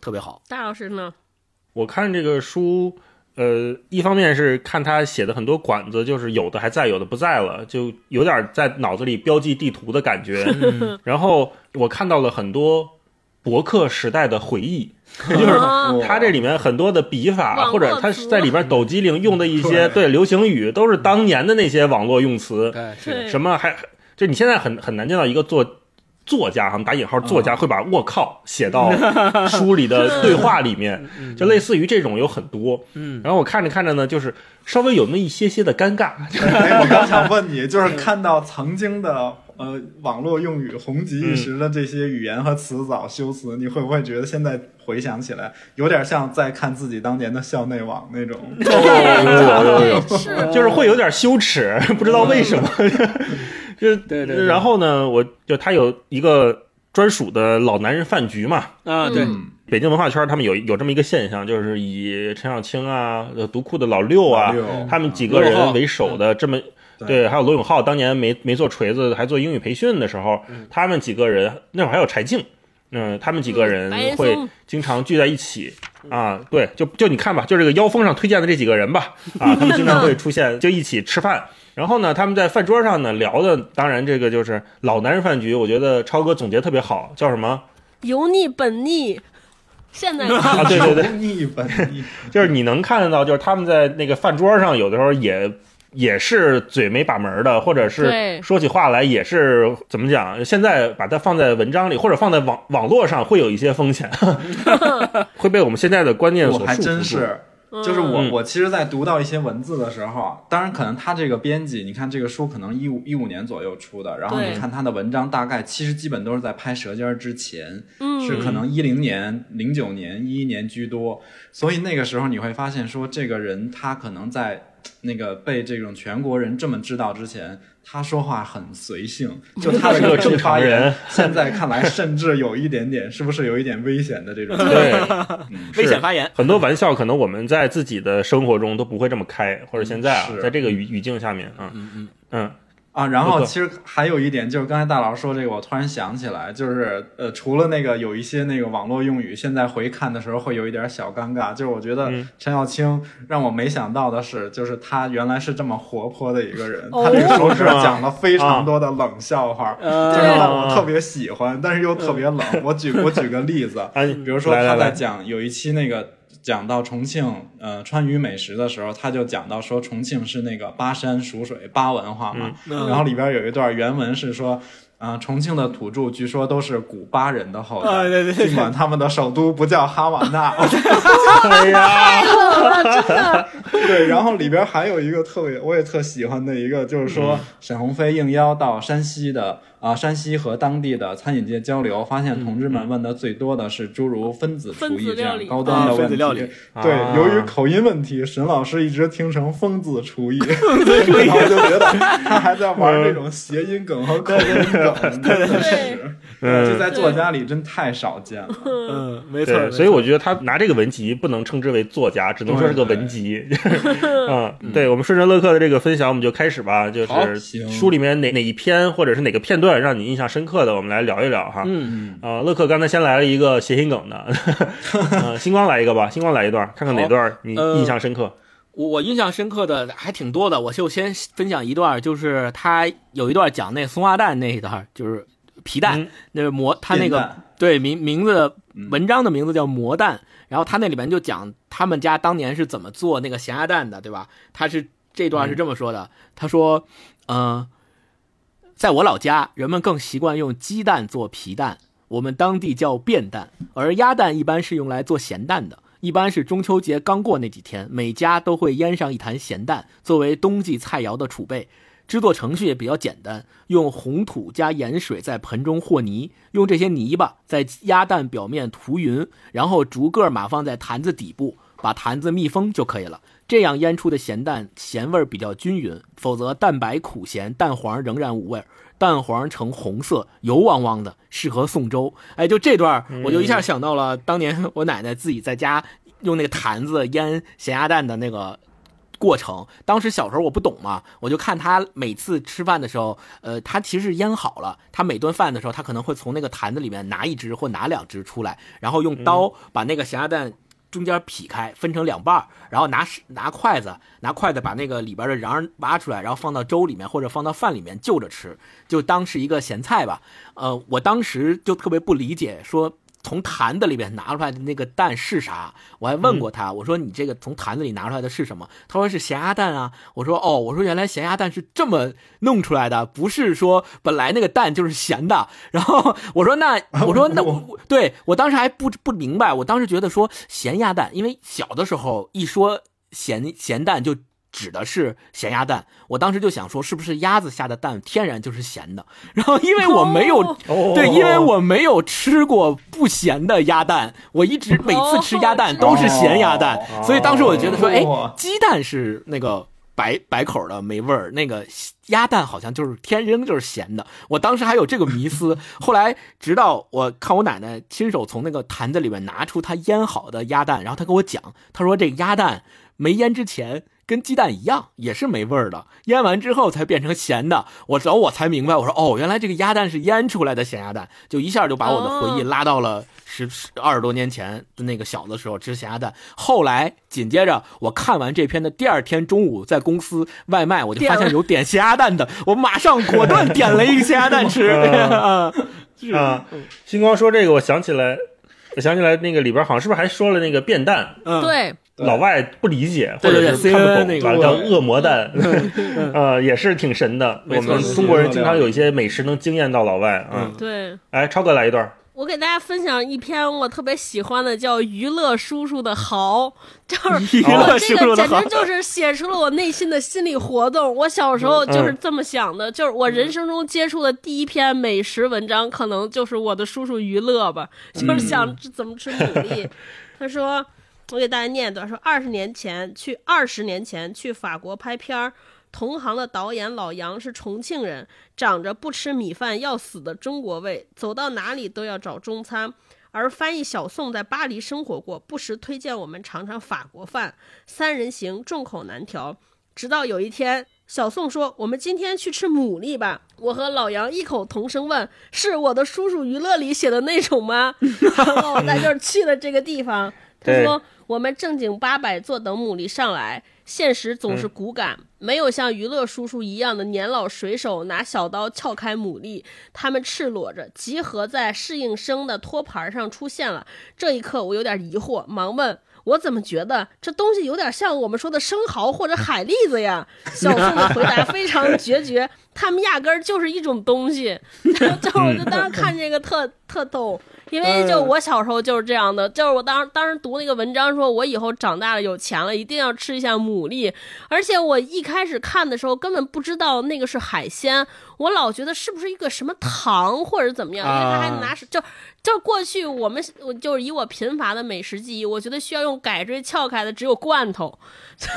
特别好。大老师呢？我看这个书，呃，一方面是看他写的很多馆子，就是有的还在，有的不在了，就有点在脑子里标记地图的感觉。[LAUGHS] 然后我看到了很多博客时代的回忆，[LAUGHS] 就是他这里面很多的笔法，或者他词在里边抖机灵用的一些对对流行语，都是当年的那些网络用词。对，什么还就你现在很很难见到一个作作家哈，打引号作家会把“我靠”写到 [LAUGHS] 书里的对话里面，就类似于这种有很多。嗯，然后我看着看着呢，就是稍微有那么一些些的尴尬。[LAUGHS] 哎，我刚想问你，就是看到曾经的呃网络用语红极一时的这些语言和词藻修辞，你会不会觉得现在回想起来，有点像在看自己当年的校内网那种？[LAUGHS] 就是会有点羞耻，不知道为什么。[LAUGHS] 就对对对。然后呢，我就他有一个专属的老男人饭局嘛，啊，对，嗯北京文化圈他们有有这么一个现象，就是以陈小青啊、呃读库的老六啊六，他们几个人为首的这么。对对，还有罗永浩，当年没没做锤子，还做英语培训的时候，他们几个人那会儿还有柴静，嗯，他们几个人会经常聚在一起啊。对，就就你看吧，就这个腰封上推荐的这几个人吧，[LAUGHS] 啊，他们经常会出现，[LAUGHS] 就一起吃饭。然后呢，他们在饭桌上呢聊的，当然这个就是老男人饭局，我觉得超哥总结特别好，叫什么？油腻本腻，现在 [LAUGHS] 啊，对对对，腻本腻，就是你能看得到，就是他们在那个饭桌上，有的时候也也是嘴没把门的，或者是说起话来也是怎么讲？现在把它放在文章里，或者放在网网络上，会有一些风险，[LAUGHS] 会被我们现在的观念所束缚住。真是。就是我，嗯。我其实，在读到一些文字的时候啊，当然可能他这个编辑，你看这个书可能一五一五年左右出的，然后你看他的文章，大概其实基本都是在拍《舌尖》之前，嗯。是可能一零年、零九年、一一年居多，所以那个时候你会发现说，这个人他可能在那个被这种全国人这么知道之前，他说话很随性，[LAUGHS] 就他的是个正常人发言，现在看来甚至有一点点，是不是有一点危险的这种？对，[LAUGHS] 危险发言。很多玩笑可能我们在自己的生活中都不会这么开，或者现在啊是，在这个语语境下面啊，嗯嗯。嗯，啊，然后其实还有一点就是刚才大老师说这个，我突然想起来，就是呃，除了那个有一些那个网络用语，现在回看的时候会有一点小尴尬。就是我觉得嗯。陈小青让我没想到的是，就是他原来是这么活泼的一个人，哦。他这个手指是讲了非常多的冷笑话，呃就是让我特别喜欢，但是又特别冷。我举我举个例子，啊，比如说他在讲有一期那个讲到重庆呃川渝美食的时候，他就讲到说重庆是那个巴山蜀水巴文化嘛，嗯然后里边有一段原文是说。啊、重庆的土著据说都是古巴人的后代，啊对对对。尽管他们的首都不叫哈瓦那。[LAUGHS] 哎呀，对，然后里边还有一个特别，我也特喜欢的一个，就是说嗯。沈鸿飞应邀到山西的啊、山西和当地的餐饮界交流，发现同志们问的最多的是诸如分子厨艺这样高端的问题。料理对，啊由于口音问题，沈老师一直听成疯子厨艺，然后就觉得他还在玩这种谐音梗和口音梗，[LAUGHS] 真的是，嗯这在作家里真太少见了。嗯，没错，所以我觉得他拿这个文集不能称之为作家，只能说是个文集。[LAUGHS] 嗯，对，我们顺着乐克的这个分享，我们就开始吧。就好是行书里面哪哪一篇或者是哪个片段让你印象深刻的，我们来聊一聊哈。嗯，啊、乐克刚才先来了一个谐音梗的，[LAUGHS] 呃，星光来一个吧，星光来一段，看看哪段你呃印象深刻。我我印象深刻的还挺多的，我就先分享一段，就是他有一段讲那松花蛋那一段，就是皮蛋，嗯那个魔，他那个对名名字嗯文章的名字叫魔蛋，然后他那里面就讲他们家当年是怎么做那个咸鸭蛋的，对吧？他是这段是这么说的，他说，嗯、在我老家，人们更习惯用鸡蛋做皮蛋，我们当地叫变蛋，而鸭蛋一般是用来做咸蛋的。一般是中秋节刚过那几天，每家都会腌上一坛咸蛋，作为冬季菜肴的储备。制作程序也比较简单，用红土加盐水在盆中和泥，用这些泥巴在鸭蛋表面涂匀，然后逐个码放在坛子底部，把坛子密封就可以了。这样腌出的咸蛋咸味比较均匀，否则蛋白苦咸，蛋黄仍然无味儿，蛋黄呈红色，油汪汪的，适合送粥。哎，就这段我就一下想到了当年我奶奶自己在家用那个坛子腌咸鸭蛋的那个过程。当时小时候我不懂嘛，我就看他每次吃饭的时候，呃，他其实是腌好了。他每顿饭的时候，他可能会从那个坛子里面拿一只或拿两只出来，然后用刀把那个咸鸭蛋中间劈开，分成两半儿，然后拿拿筷子拿筷子把那个里边的瓤挖出来，然后放到粥里面或者放到饭里面就着吃，就当是一个咸菜吧。呃，我当时就特别不理解，说从坛子里边拿出来的那个蛋是啥？我还问过他，我说你这个从坛子里拿出来的是什么？他说是咸鸭蛋啊。我说哦，我说原来咸鸭蛋是这么弄出来的，不是说本来那个蛋就是咸的。然后 [LAUGHS] 我说那 [LAUGHS] 我说那我我对我当时还不不明白，我当时觉得说咸鸭蛋，因为小的时候一说咸咸蛋就。指的是咸鸭蛋，我当时就想说，是不是鸭子下的蛋天然就是咸的？然后因为我没有、对，因为我没有吃过不咸的鸭蛋，我一直每次吃鸭蛋都是咸鸭蛋，哦所以当时我觉得说，哎哦，鸡蛋是那个白白口的没味儿，那个鸭蛋好像就是天生就是咸的。我当时还有这个迷思，后来直到我看我奶奶亲手从那个坛子里面拿出她腌好的鸭蛋，然后她跟我讲，她说这个鸭蛋没腌之前。跟鸡蛋一样，也是没味儿的。腌完之后才变成咸的。我然后我才明白，我说哦，原来这个鸭蛋是腌出来的咸鸭蛋，就一下就把我的回忆哦拉到了十十二十多年前的那个小的时候吃咸鸭蛋。后来紧接着我看完这篇的第二天中午，在公司外卖我就发现有点咸鸭蛋的，[LAUGHS] 我马上果断点了一个咸鸭蛋吃。[LAUGHS] [LAUGHS] 是啊，星光说这个，我想起来，我想起来那个里边好像是不是还说了那个变蛋？嗯，对，老外不理解，或者是看不懂，那个完了叫恶魔蛋，呃，也是挺神的。我们中国人经常有一些美食能惊艳到老外啊嗯。对。哎，超哥来一段。我给大家分享一篇我特别喜欢的，叫《娱乐叔叔的豪》，[LAUGHS] 就是娱乐我这个叔叔的简直就是写出了我内心的心理活动。我小时候就是这么想的，就是我人生中接触的第一篇美食文章，可能就是我的叔叔娱乐吧，就是想怎么吃牡蛎。他说，我给大家念一段，说二十年前去二十年前去法国拍片儿。同行的导演老杨是重庆人，长着不吃米饭要死的中国胃，走到哪里都要找中餐。而翻译小宋在巴黎生活过，不时推荐我们尝尝法国饭。三人行，众口难调。直到有一天，小宋说：“我们今天去吃牡蛎吧。”我和老杨异口同声问：“是我的叔叔娱乐里写的那种吗？” [LAUGHS] 然后咱就去了这个地方。他说：“我们正经八百坐等牡蛎上来，现实总是骨感，没有像娱乐叔叔一样的年老水手拿小刀撬开牡蛎，他们赤裸着集合在适应生的托盘上出现了。这一刻，我有点疑惑，忙问。”我怎么觉得这东西有点像我们说的生蚝或者海蛎子呀？小宋的回答非常决绝，他们压根儿就是一种东西。[LAUGHS] 就我就当时看这个特特逗。因为就我小时候就是这样的，就是我当时当时读那个文章，说我以后长大了有钱了，一定要吃一下牡蛎。而且我一开始看的时候根本不知道那个是海鲜，我老觉得是不是一个什么糖或者怎么样，因为他还拿就就过去我们我就是以我贫乏的美食记忆，我觉得需要用改锥撬开的只有罐头，[LAUGHS] 对，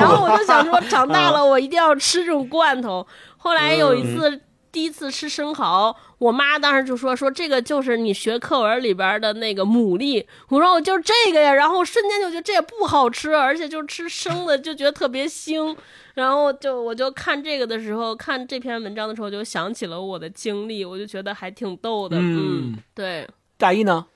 然后我就想说长大了我一定要吃这种罐头。后来有一次。第一次吃生蚝，我妈当时就说说这个就是你学课文里边的那个牡蛎。我说我就是这个呀，然后瞬间就觉得这也不好吃，而且就吃生的就觉得特别腥。然后就我就看这个的时候，看这篇文章的时候，就想起了我的经历，我就觉得还挺逗的。嗯，对。大一呢？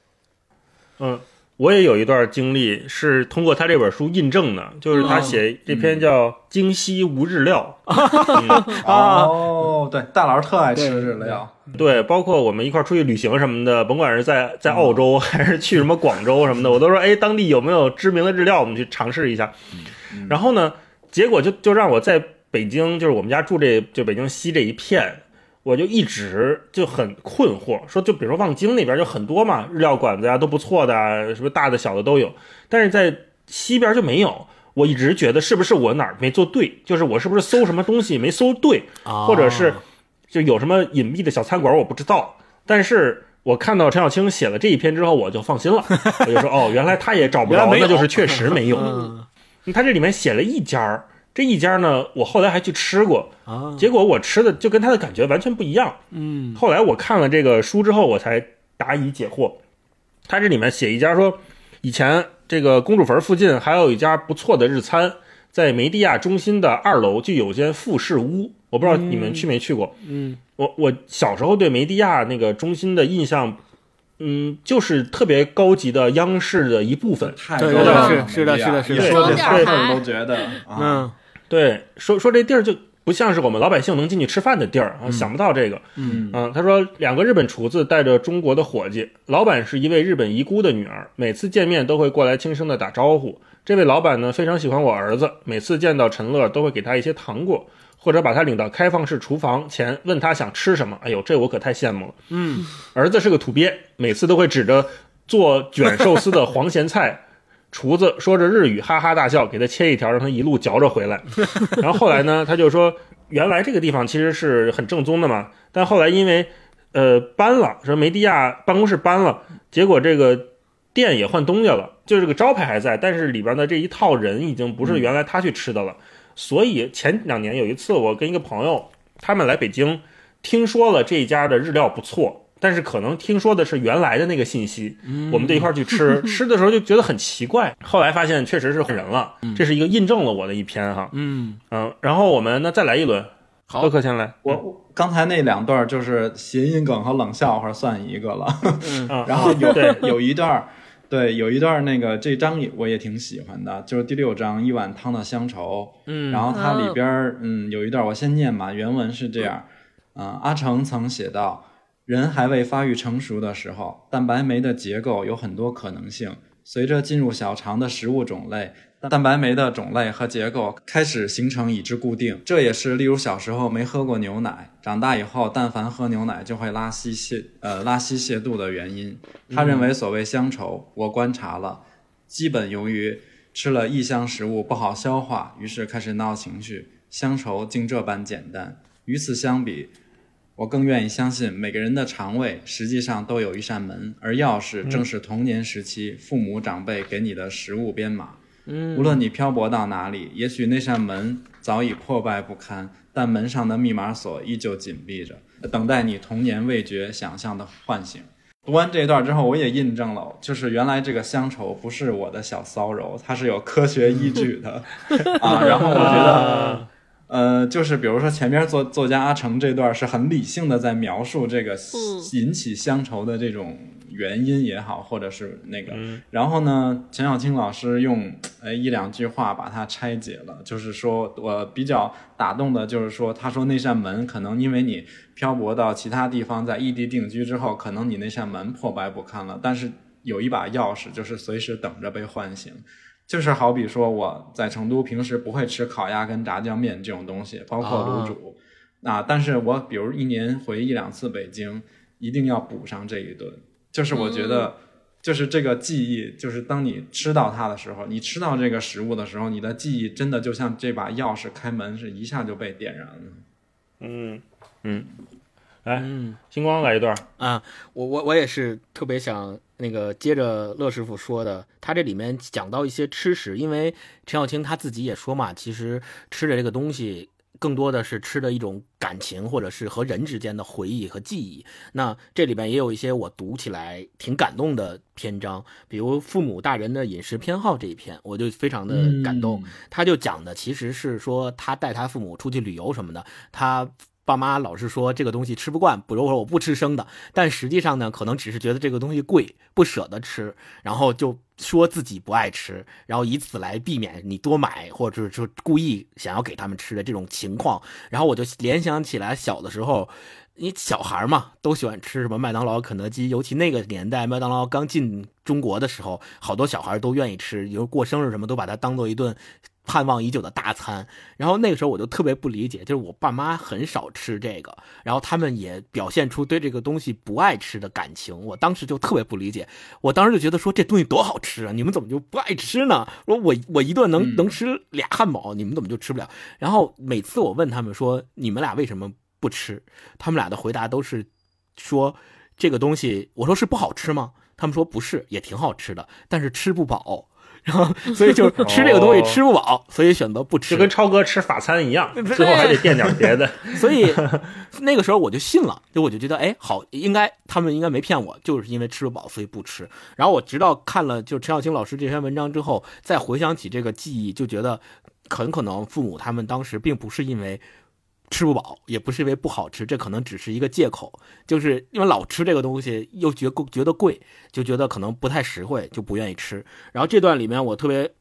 嗯。我也有一段经历是通过他这本书印证的，就是他写这篇叫《京西无日料》。[LAUGHS] 哦，对，大佬特爱吃日料。对，包括我们一块出去旅行什么的，甭管是在在澳洲还是去什么广州什么的，我都说，哎，当地有没有知名的日料，我们去尝试一下。然后呢，结果就就让我在北京，就是我们家住这就北京西这一片。我就一直就很困惑，说就比如说望京那边就很多嘛，日料馆子呀都不错的，什么大的小的都有，但是在西边就没有。我一直觉得是不是我哪儿没做对，就是我是不是搜什么东西没搜对，或者是就有什么隐蔽的小餐馆我不知道。但是我看到陈小青写了这一篇之后，我就放心了，我就说哦，原来他也找不着，那就是确实没有。[LAUGHS] 他这里面写了一家儿。这一家呢，我后来还去吃过啊，结果我吃的就跟他的感觉完全不一样。嗯，后来我看了这个书之后，我才答疑解惑。他这里面写一家说，以前这个公主坟附近还有一家不错的日餐，在梅地亚中心的二楼就有间富士屋，我不知道你们去没去过。嗯，我我小时候对梅地亚那个中心的印象，嗯，就是特别高级的央视的一部分。太高了，是是的，是的，是的，说的对都觉得嗯。对，说说这地儿就不像是我们老百姓能进去吃饭的地儿啊，想不到这个。嗯啊，他说两个日本厨子带着中国的伙计，老板是一位日本遗孤的女儿，每次见面都会过来轻声的打招呼。这位老板呢非常喜欢我儿子，每次见到陈乐都会给他一些糖果，或者把他领到开放式厨房前问他想吃什么。哎呦，这我可太羡慕了。嗯，儿子是个土鳖，每次都会指着做卷寿司的黄咸菜。厨子说着日语，哈哈大笑，给他切一条，让他一路嚼着回来。[LAUGHS] 然后后来呢，他就说，原来这个地方其实是很正宗的嘛。但后来因为，呃，搬了，说梅地亚办公室搬了，结果这个店也换东家了，就这个招牌还在，但是里边的这一套人已经不是原来他去吃的了。所以前两年有一次，我跟一个朋友他们来北京，听说了这家的日料不错。但是可能听说的是原来的那个信息，我们就一块去吃，[LAUGHS] 吃的时候就觉得很奇怪。后来发现确实是换人了，这是一个印证了我的一篇哈。嗯嗯，然后我们那再来一轮，好，克先来。我刚才那两段就是谐音梗和冷笑话算一个了，[LAUGHS] 然后有有一段，对，有一段那个这章我也挺喜欢的，就是第六章一碗汤的乡愁。嗯，然后它里边嗯有一段我先念吧，原文是这样，嗯，阿成曾写道。人还未发育成熟的时候，蛋白酶的结构有很多可能性。随着进入小肠的食物种类，蛋白酶的种类和结构开始形成已知固定。这也是，例如小时候没喝过牛奶，长大以后但凡喝牛奶就会拉稀泻呃拉稀泻肚的原因。他认为所谓乡愁，我观察了，基本由于吃了异乡食物不好消化，于是开始闹情绪。乡愁竟这般简单。与此相比。我更愿意相信，每个人的肠胃实际上都有一扇门，而钥匙正是童年时期父母长辈给你的食物编码。嗯，无论你漂泊到哪里，也许那扇门早已破败不堪，但门上的密码锁依旧紧闭着，等待你童年味觉想象的唤醒。读完这一段之后，我也印证了，就是原来这个乡愁不是我的小骚柔，它是有科学依据的 [LAUGHS] 啊。然后我觉得。呃，就是比如说前面作作家阿成这段是很理性的在描述这个嗯引起乡愁的这种原因也好，或者是那个，嗯然后呢，陈小青老师用呃一两句话把它拆解了，就是说我比较打动的，就是说他说那扇门可能因为你漂泊到其他地方，在异地定居之后，可能你那扇门破败不堪了，但是有一把钥匙，就是随时等着被唤醒。就是好比说我在成都平时不会吃烤鸭跟炸酱面这种东西，包括卤煮啊但是我比如一年回一两次北京，一定要补上这一顿。就是我觉得，就是这个记忆，就是当你吃到它的时候，你吃到这个食物的时候，你的记忆真的就像这把钥匙开门是一下就被点燃了。嗯嗯，来，嗯星光来一段。啊，我我我也是特别想那个接着乐师傅说的，他这里面讲到一些吃食，因为陈小青他自己也说嘛，其实吃的这个东西。更多的是吃的一种感情，或者是和人之间的回忆和记忆。那这里边也有一些我读起来挺感动的篇章，比如父母大人的饮食偏好这一篇，我就非常的感动。他就讲的其实是说他带他父母出去旅游什么的，他爸妈老是说这个东西吃不惯，比如说我不吃生的，但实际上呢，可能只是觉得这个东西贵，不舍得吃，然后就说自己不爱吃，然后以此来避免你多买，或者是说故意想要给他们吃的这种情况。然后我就联想起来小的时候。你小孩嘛，都喜欢吃什么麦当劳、肯德基，尤其那个年代，麦当劳刚进中国的时候，好多小孩都愿意吃，有时候过生日什么都把它当做一顿盼望已久的大餐。然后那个时候我就特别不理解，就是我爸妈很少吃这个，然后他们也表现出对这个东西不爱吃的感情。我当时就特别不理解，我当时就觉得说这东西多好吃啊，你们怎么就不爱吃呢？说我我一顿能能吃俩汉堡，你们怎么就吃不了？然后每次我问他们说你们俩为什么不吃？他们俩的回答都是说这个东西，我说是不好吃吗？他们说不是，也挺好吃的，但是吃不饱。然后，所以就是吃这个东西吃不饱，所以选择不吃。就跟超哥吃法餐一样，最后还得垫点别的。[LAUGHS] 所以那个时候我就信了，就我就觉得，哎，好，应该他们应该没骗我，就是因为吃不饱所以不吃。然后我直到看了就陈小青老师这篇文章之后，再回想起这个记忆，就觉得很可能父母他们当时并不是因为。吃不饱，也不是因为不好吃，这可能只是一个借口，就是因为老吃这个东西，又觉觉得贵，就觉得可能不太实惠，就不愿意吃。然后这段里面我特别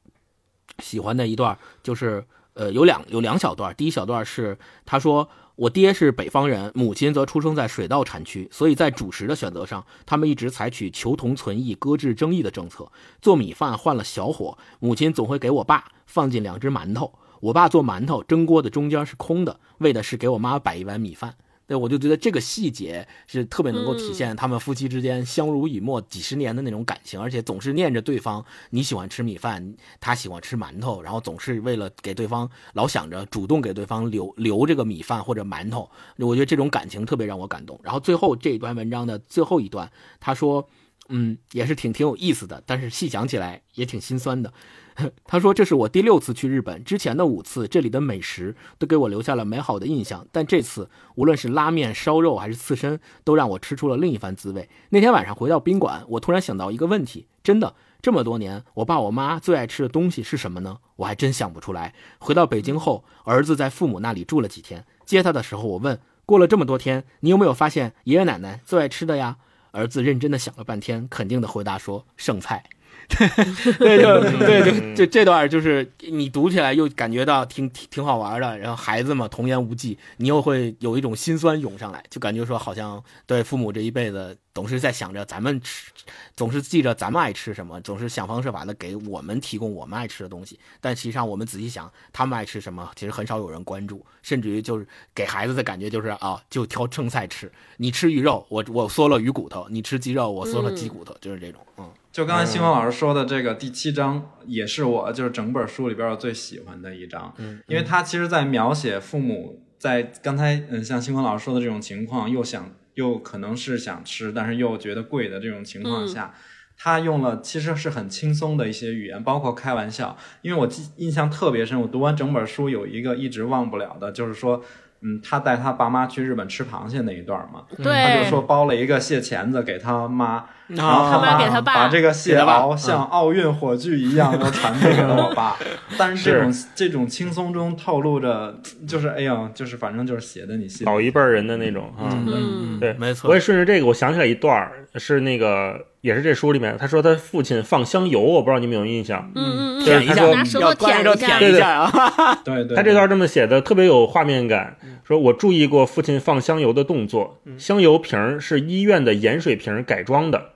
喜欢的一段，就是呃有两有两小段，第一小段是他说我爹是北方人，母亲则出生在水稻产区，所以在主食的选择上，他们一直采取求同存异、搁置争议的政策。做米饭换了小火，母亲总会给我爸放进两只馒头。我爸做馒头，蒸锅的中间是空的，为的是给我妈摆一碗米饭。对，我就觉得这个细节是特别能够体现他们夫妻之间相濡以沫几十年的那种感情，而且总是念着对方，你喜欢吃米饭，他喜欢吃馒头，然后总是为了给对方老想着主动给对方留留这个米饭或者馒头。我觉得这种感情特别让我感动。然后最后这一段文章的最后一段，他说，嗯，也是挺挺有意思的，但是细想起来也挺心酸的。[LAUGHS] 他说：“这是我第六次去日本，之前的五次，这里的美食都给我留下了美好的印象。但这次，无论是拉面、烧肉还是刺身，都让我吃出了另一番滋味。那天晚上回到宾馆，我突然想到一个问题：真的，这么多年，我爸我妈最爱吃的东西是什么呢？我还真想不出来。回到北京后，儿子在父母那里住了几天，接他的时候，我问：过了这么多天，你有没有发现爷爷奶奶最爱吃的呀？儿子认真的想了半天，肯定的回答说：剩菜。” [LAUGHS] 对，就 [LAUGHS] 对，就这这段就是你读起来又感觉到挺挺挺好玩的，然后孩子嘛童言无忌，你又会有一种心酸涌上来，就感觉说好像对父母这一辈子总是在想着咱们吃，总是记着咱们爱吃什么，总是想方设法的给我们提供我们爱吃的东西，但实际上我们仔细想，他们爱吃什么，其实很少有人关注，甚至于就是给孩子的感觉就是啊，就挑剩菜吃，你吃鱼肉，我我嗦了鱼骨头，你吃鸡肉，我嗦了鸡骨头，就是这种，嗯。就刚才新光老师说的这个第七章，也是我就是整本书里边我最喜欢的一章，嗯，因为他其实在描写父母在刚才嗯像新光老师说的这种情况，又想又可能是想吃，但是又觉得贵的这种情况下，他用了其实是很轻松的一些语言，包括开玩笑。因为我记印象特别深，我读完整本书有一个一直忘不了的，就是说嗯，他带他爸妈去日本吃螃蟹那一段嘛，他就，说包了一个蟹钳子给他妈，然后啊他妈妈给他爸把这个蟹给他爸螯像奥运火炬一样都传递给了我爸。[LAUGHS] 但是这种这种轻松中透露着，就是哎呀，就是反正就是写的你心里老一辈儿人的那种啊。嗯，对，没错。我也顺着这个，我想起来一段儿，是那个也是这书里面，他说他父亲放香油，我不知道你们有没有印象。嗯嗯嗯，对他说舔一下，拿舌头要关着舔一下啊！对对，他这段这么写的特别有画面感，说我注意过父亲放香油的动作，香油瓶儿是医院的盐水瓶儿改装的。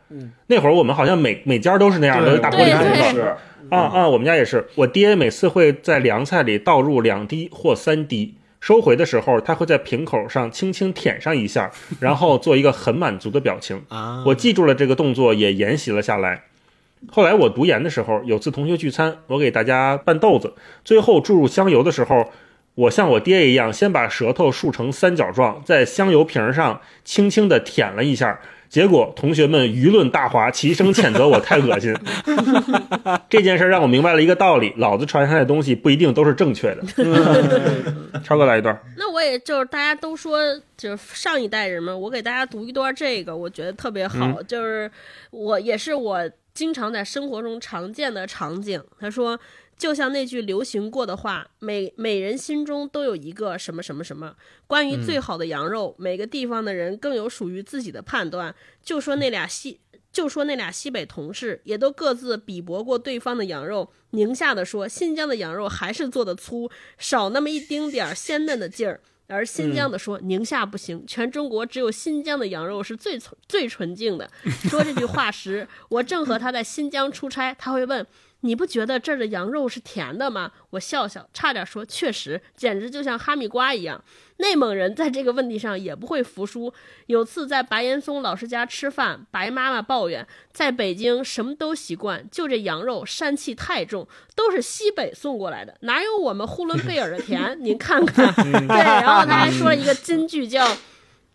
那会儿我们好像每每家都是那样的，大玻对璃瓶子。我也是啊啊，我们家也是，我爹每次会在凉菜里倒入两滴或三滴。收回的时候，他会在瓶口上轻轻舔上一下，[LAUGHS] 然后做一个很满足的表情。啊，我记住了这个动作，也沿袭了下来。后来我读研的时候，有次同学聚餐，我给大家拌豆子，最后注入香油的时候，我像我爹一样，先把舌头竖成三角状，在香油瓶上轻轻地舔了一下。结果同学们舆论大哗，齐声谴责我太恶心。[LAUGHS] 这件事让我明白了一个道理：老子传下来的东西不一定都是正确的。[LAUGHS] 超哥来一段，那我也就是大家都说就是上一代人嘛，我给大家读一段这个，我觉得特别好，就是我也是我经常在生活中常见的场景。他说，就像那句流行过的话，每每人心中都有一个什么什么什么。关于最好的羊肉，每个地方的人更有属于自己的判断。就说那俩西。就说那俩西北同事也都各自比搏过对方的羊肉。宁夏的说，新疆的羊肉还是做的粗，少那么一丁点儿鲜嫩的劲儿。而新疆的说，宁夏不行，全中国只有新疆的羊肉是最纯最纯净的。说这句话时，我正和他在新疆出差，他会问。你不觉得这儿的羊肉是甜的吗？我笑笑，差点说确实，简直就像哈密瓜一样。内蒙人在这个问题上也不会服输。有次在白岩松老师家吃饭，白妈妈抱怨，在北京什么都习惯，就这羊肉膻气太重，都是西北送过来的，哪有我们呼伦贝尔的甜？[LAUGHS] 您看看。[LAUGHS] 对，然后他还说了一个金句叫。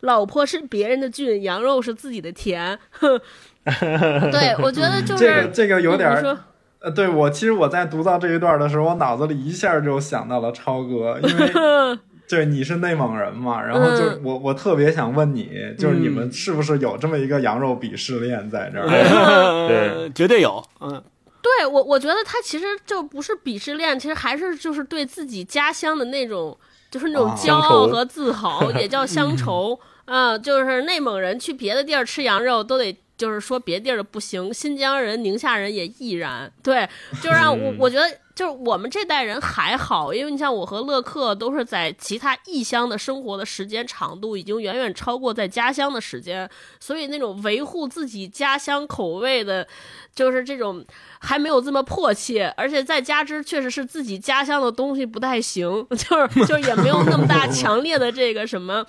老婆是别人的俊，羊肉是自己的甜。哼，[LAUGHS] 对我觉得就是这个这个有点儿说呃，对我其实我在读到这一段的时候，我脑子里一下就想到了超哥，因为 [LAUGHS] 对你是内蒙人嘛，然后就嗯我我特别想问你，就是你们是不是有这么一个羊肉鄙视链在这儿？[LAUGHS] 对 [LAUGHS] 绝对有，嗯，对我，我觉得他其实就不是鄙视链，其实还是就是对自己家乡的那种，就是那种啊骄傲和自豪，也叫乡愁。嗯，就是内蒙人去别的地儿吃羊肉都得。就是说别地儿的不行，新疆人、宁夏人也亦然。对，就让我我觉得，就是我们这代人还好，因为你像我和乐克都是在其他异乡的生活的时间长度已经远远超过在家乡的时间，所以那种维护自己家乡口味的，就是这种还没有这么迫切，而且再加之确实是自己家乡的东西不太行，就 [LAUGHS] 是就是也没有那么大强烈的这个什么。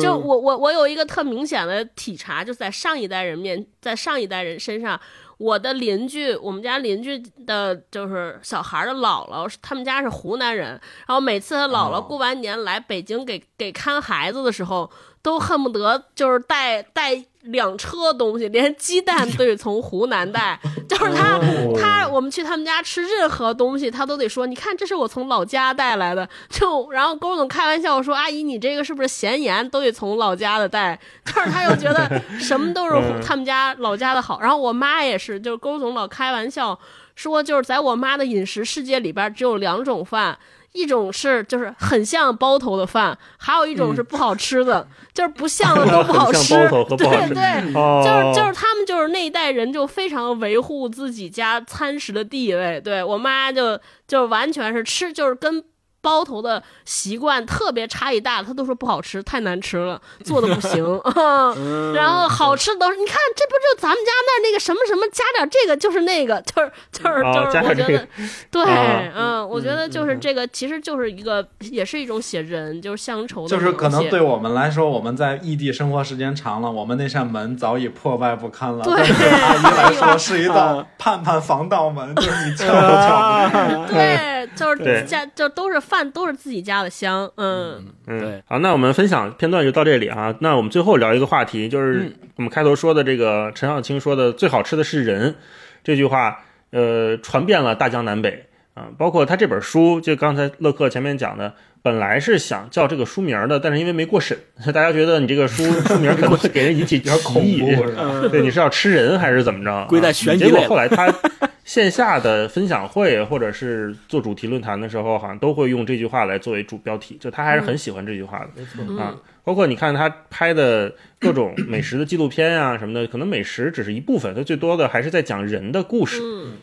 就我我我有一个特明显的体察，就在上一代人面，在上一代人身上，我的邻居，我们家邻居的就是小孩的姥姥，他们家是湖南人，然后每次他姥姥哦。过完年来北京给给看孩子的时候，都恨不得就是带带两车东西，连鸡蛋都得从湖南带，[LAUGHS] 就是他他我们去他们家吃任何东西，他都得说，你看这是我从老家带来的，[LAUGHS] 就然后勾总开玩笑说，阿姨你这个是不是咸盐都得从老家的带，[LAUGHS] 就是他又觉得什么都是他们家老家的好，然后我妈也是，就是勾总老开玩笑说，就是在我妈的饮食世界里边只有两种饭。一种是就是很像包头的饭，还有一种是不好吃的，就是不像的 [LAUGHS] 都不好吃。很像包头和不好吃对对，哦，就是就是他们就是那一代人就非常维护自己家餐食的地位。对我妈就就完全是吃就是跟。包头的习惯特别差异大，他都说不好吃，太难吃了，[LAUGHS] 做的不行。嗯。然后好吃的都是，你看这不就咱们家那那个什么什么，加点这个就是那个，就是就是哦就是，我觉得，对，啊嗯，我觉得就是这个，其实就是一个，也是一种写人，就是乡愁的就是，可能对我们来说，我们在异地生活时间长了，我们那扇门早已破败不堪了。对。但对阿姨来说 [LAUGHS] 是一道盼盼防盗门，就是你敲都敲不开。对，就是对。家就都是饭，都是自己家的香，嗯嗯，对，好，那我们分享片段就到这里啊。那我们最后聊一个话题，就是我们开头说的这个陈小青说的“最好吃的是人”这句话，呃，传遍了大江南北啊，包括他这本书，就刚才乐克前面讲的，本来是想叫这个书名的，但是因为没过审，[LAUGHS] 大家觉得你这个书书名可能会给人引起有点恐怖？[LAUGHS] 对，你是要吃人还是怎么着？归在啊结果悬疑类后来他线下的分享会或者是做主题论坛的时候，好像都会用这句话来作为主标题，就他还是很喜欢这句话的。没错，啊嗯，包括你看他拍的各种美食的纪录片啊什么的，可能美食只是一部分，他最多的还是在讲人的故事。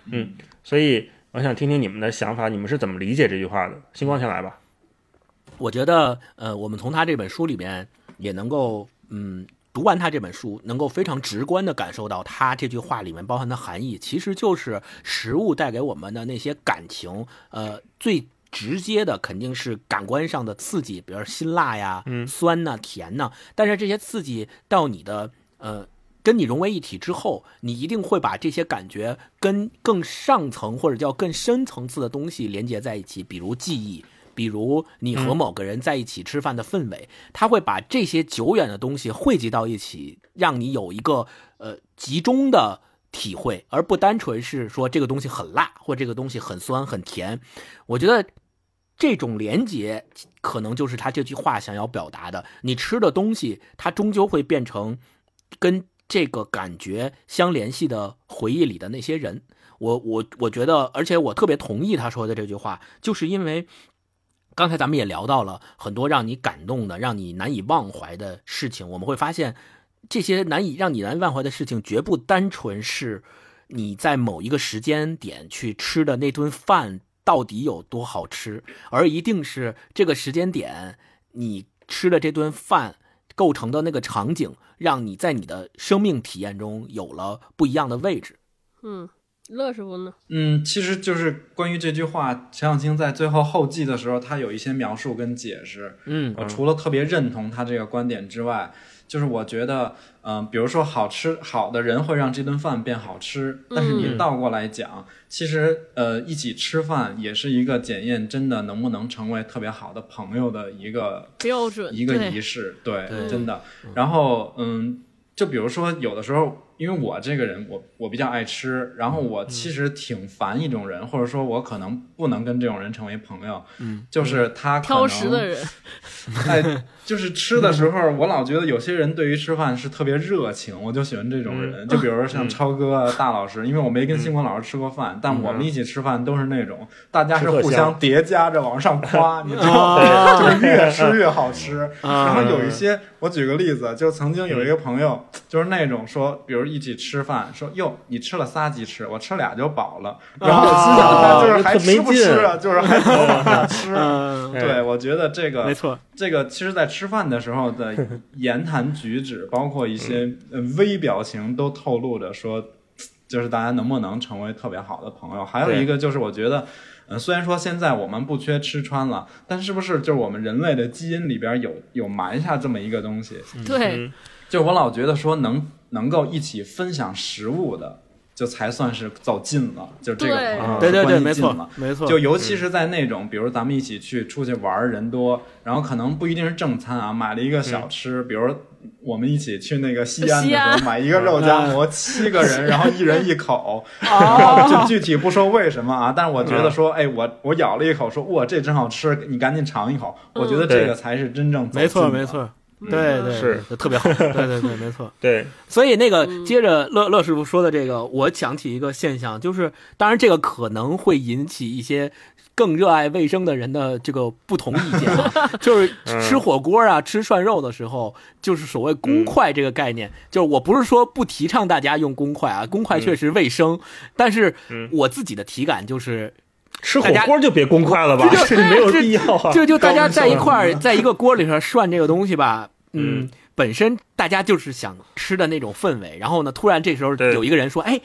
嗯，所以我想听听你们的想法，你们是怎么理解这句话的？星光先来吧。我觉得，呃，我们从他这本书里面也能够，嗯，读完他这本书，能够非常直观的感受到他这句话里面包含的含义，其实就是食物带给我们的那些感情，呃，最直接的肯定是感官上的刺激，比如辛辣呀、酸呐、甜呐，但是这些刺激到你的，呃。跟你融为一体之后，你一定会把这些感觉跟更上层或者叫更深层次的东西连接在一起，比如记忆，比如你和某个人在一起吃饭的氛围，他会把这些久远的东西汇集到一起，让你有一个呃集中的体会，而不单纯是说这个东西很辣或这个东西很酸很甜。我觉得这种连接可能就是他这句话想要表达的。你吃的东西，它终究会变成跟这个感觉相联系的回忆里的那些人。我我我觉得，而且我特别同意他说的这句话，就是因为刚才咱们也聊到了很多让你感动的、让你难以忘怀的事情。我们会发现，这些难以让你难以忘怀的事情，绝不单纯是你在某一个时间点去吃的那顿饭到底有多好吃，而一定是这个时间点你吃的这顿饭构成的那个场景，让你在你的生命体验中有了不一样的位置。嗯，乐师傅呢？嗯，其实就是关于这句话，陈小青在最后后记的时候，他有一些描述跟解释。嗯我除了特别认同他这个观点之外，就是我觉得，嗯、比如说好吃好的人会让这顿饭变好吃，但是你嗯倒过来讲，其实呃一起吃饭也是一个检验真的能不能成为特别好的朋友的一个标准一个仪式，对，对真的。然后，嗯，就比如说有的时候，因为我这个人，我我比较爱吃，然后我其实挺烦一种人，或者说我可能不能跟这种人成为朋友，嗯，就是他可挑食的能，人，哎，就是吃的时候，我老觉得有些人对于吃饭是特别热情，我就喜欢这种人。就比如说像超哥啊、大老师，因为我没跟星光老师吃过饭，但我们一起吃饭都是那种大家是互相叠加着往上夸，你知道吗？[LAUGHS] 就是越 [LAUGHS] 吃越好吃。然后有一些，我举个例子，就曾经有一个朋友，就是那种说，比如一起吃饭，说哟，你吃了仨鸡翅，我吃俩就饱了。然后我心想，他就是还吃不吃啊？就是还往 [LAUGHS] 下吃？嗯，[LAUGHS] 对，我觉得这个没错，这个其实，在吃饭的时候的言谈举止，包括一些呃微表情，都透露着说，就是大家能不能成为特别好的朋友。还有一个就是，我觉得，呃，虽然说现在我们不缺吃穿了，但是不是就是我们人类的基因里边有有埋下这么一个东西？对，就我老觉得说能能够一起分享食物的，就才算是走近了，就这个对朋友对对对，关系没错近了。没错，就尤其是在那种，比如咱们一起去出去玩儿，人多，然后可能不一定是正餐啊，买了一个小吃，比如我们一起去那个西安的时候，买一个肉夹馍，七个人，[LAUGHS] 然后一人一口，然哦。后 [LAUGHS] 就具体不说为什么啊，但是我觉得说，哎，我我咬了一口，说哇，这真好吃，你赶紧尝一口，我觉得这个才是真正没错没错，对对是。特别好，[LAUGHS] 对对对，没错。对，所以那个接着乐乐师傅说的这个，我想起一个现象，就是当然这个可能会引起一些更热爱卫生的人的这个不同意见啊，[LAUGHS] 就是吃火锅啊、吃涮肉的时候，就是所谓公筷这个概念，就是我不是说不提倡大家用公筷啊，公筷确实卫生，但是我自己的体感就是。吃火锅就别公筷了吧，这没有必要啊。就就大家在一块儿，在一个锅里头涮这个东西吧，嗯，本身大家就是想吃的那种氛围，然后呢，突然这时候有一个人说，哎，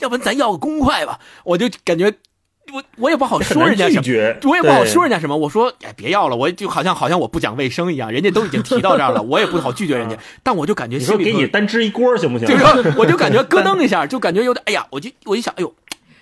要不然咱要个公筷吧，我就感觉我我也不好说人家什么。拒绝，我也不好说人家什么，我说哎别要了，我就好像好像我不讲卫生一样，人家都已经提到这儿了，[LAUGHS] 我也不好拒绝人家，但我就感觉你说心里头给你单支一锅行不行？[LAUGHS] 就是我就感觉咯噔一下，就感觉有点哎呀，我就我一想，哎呦，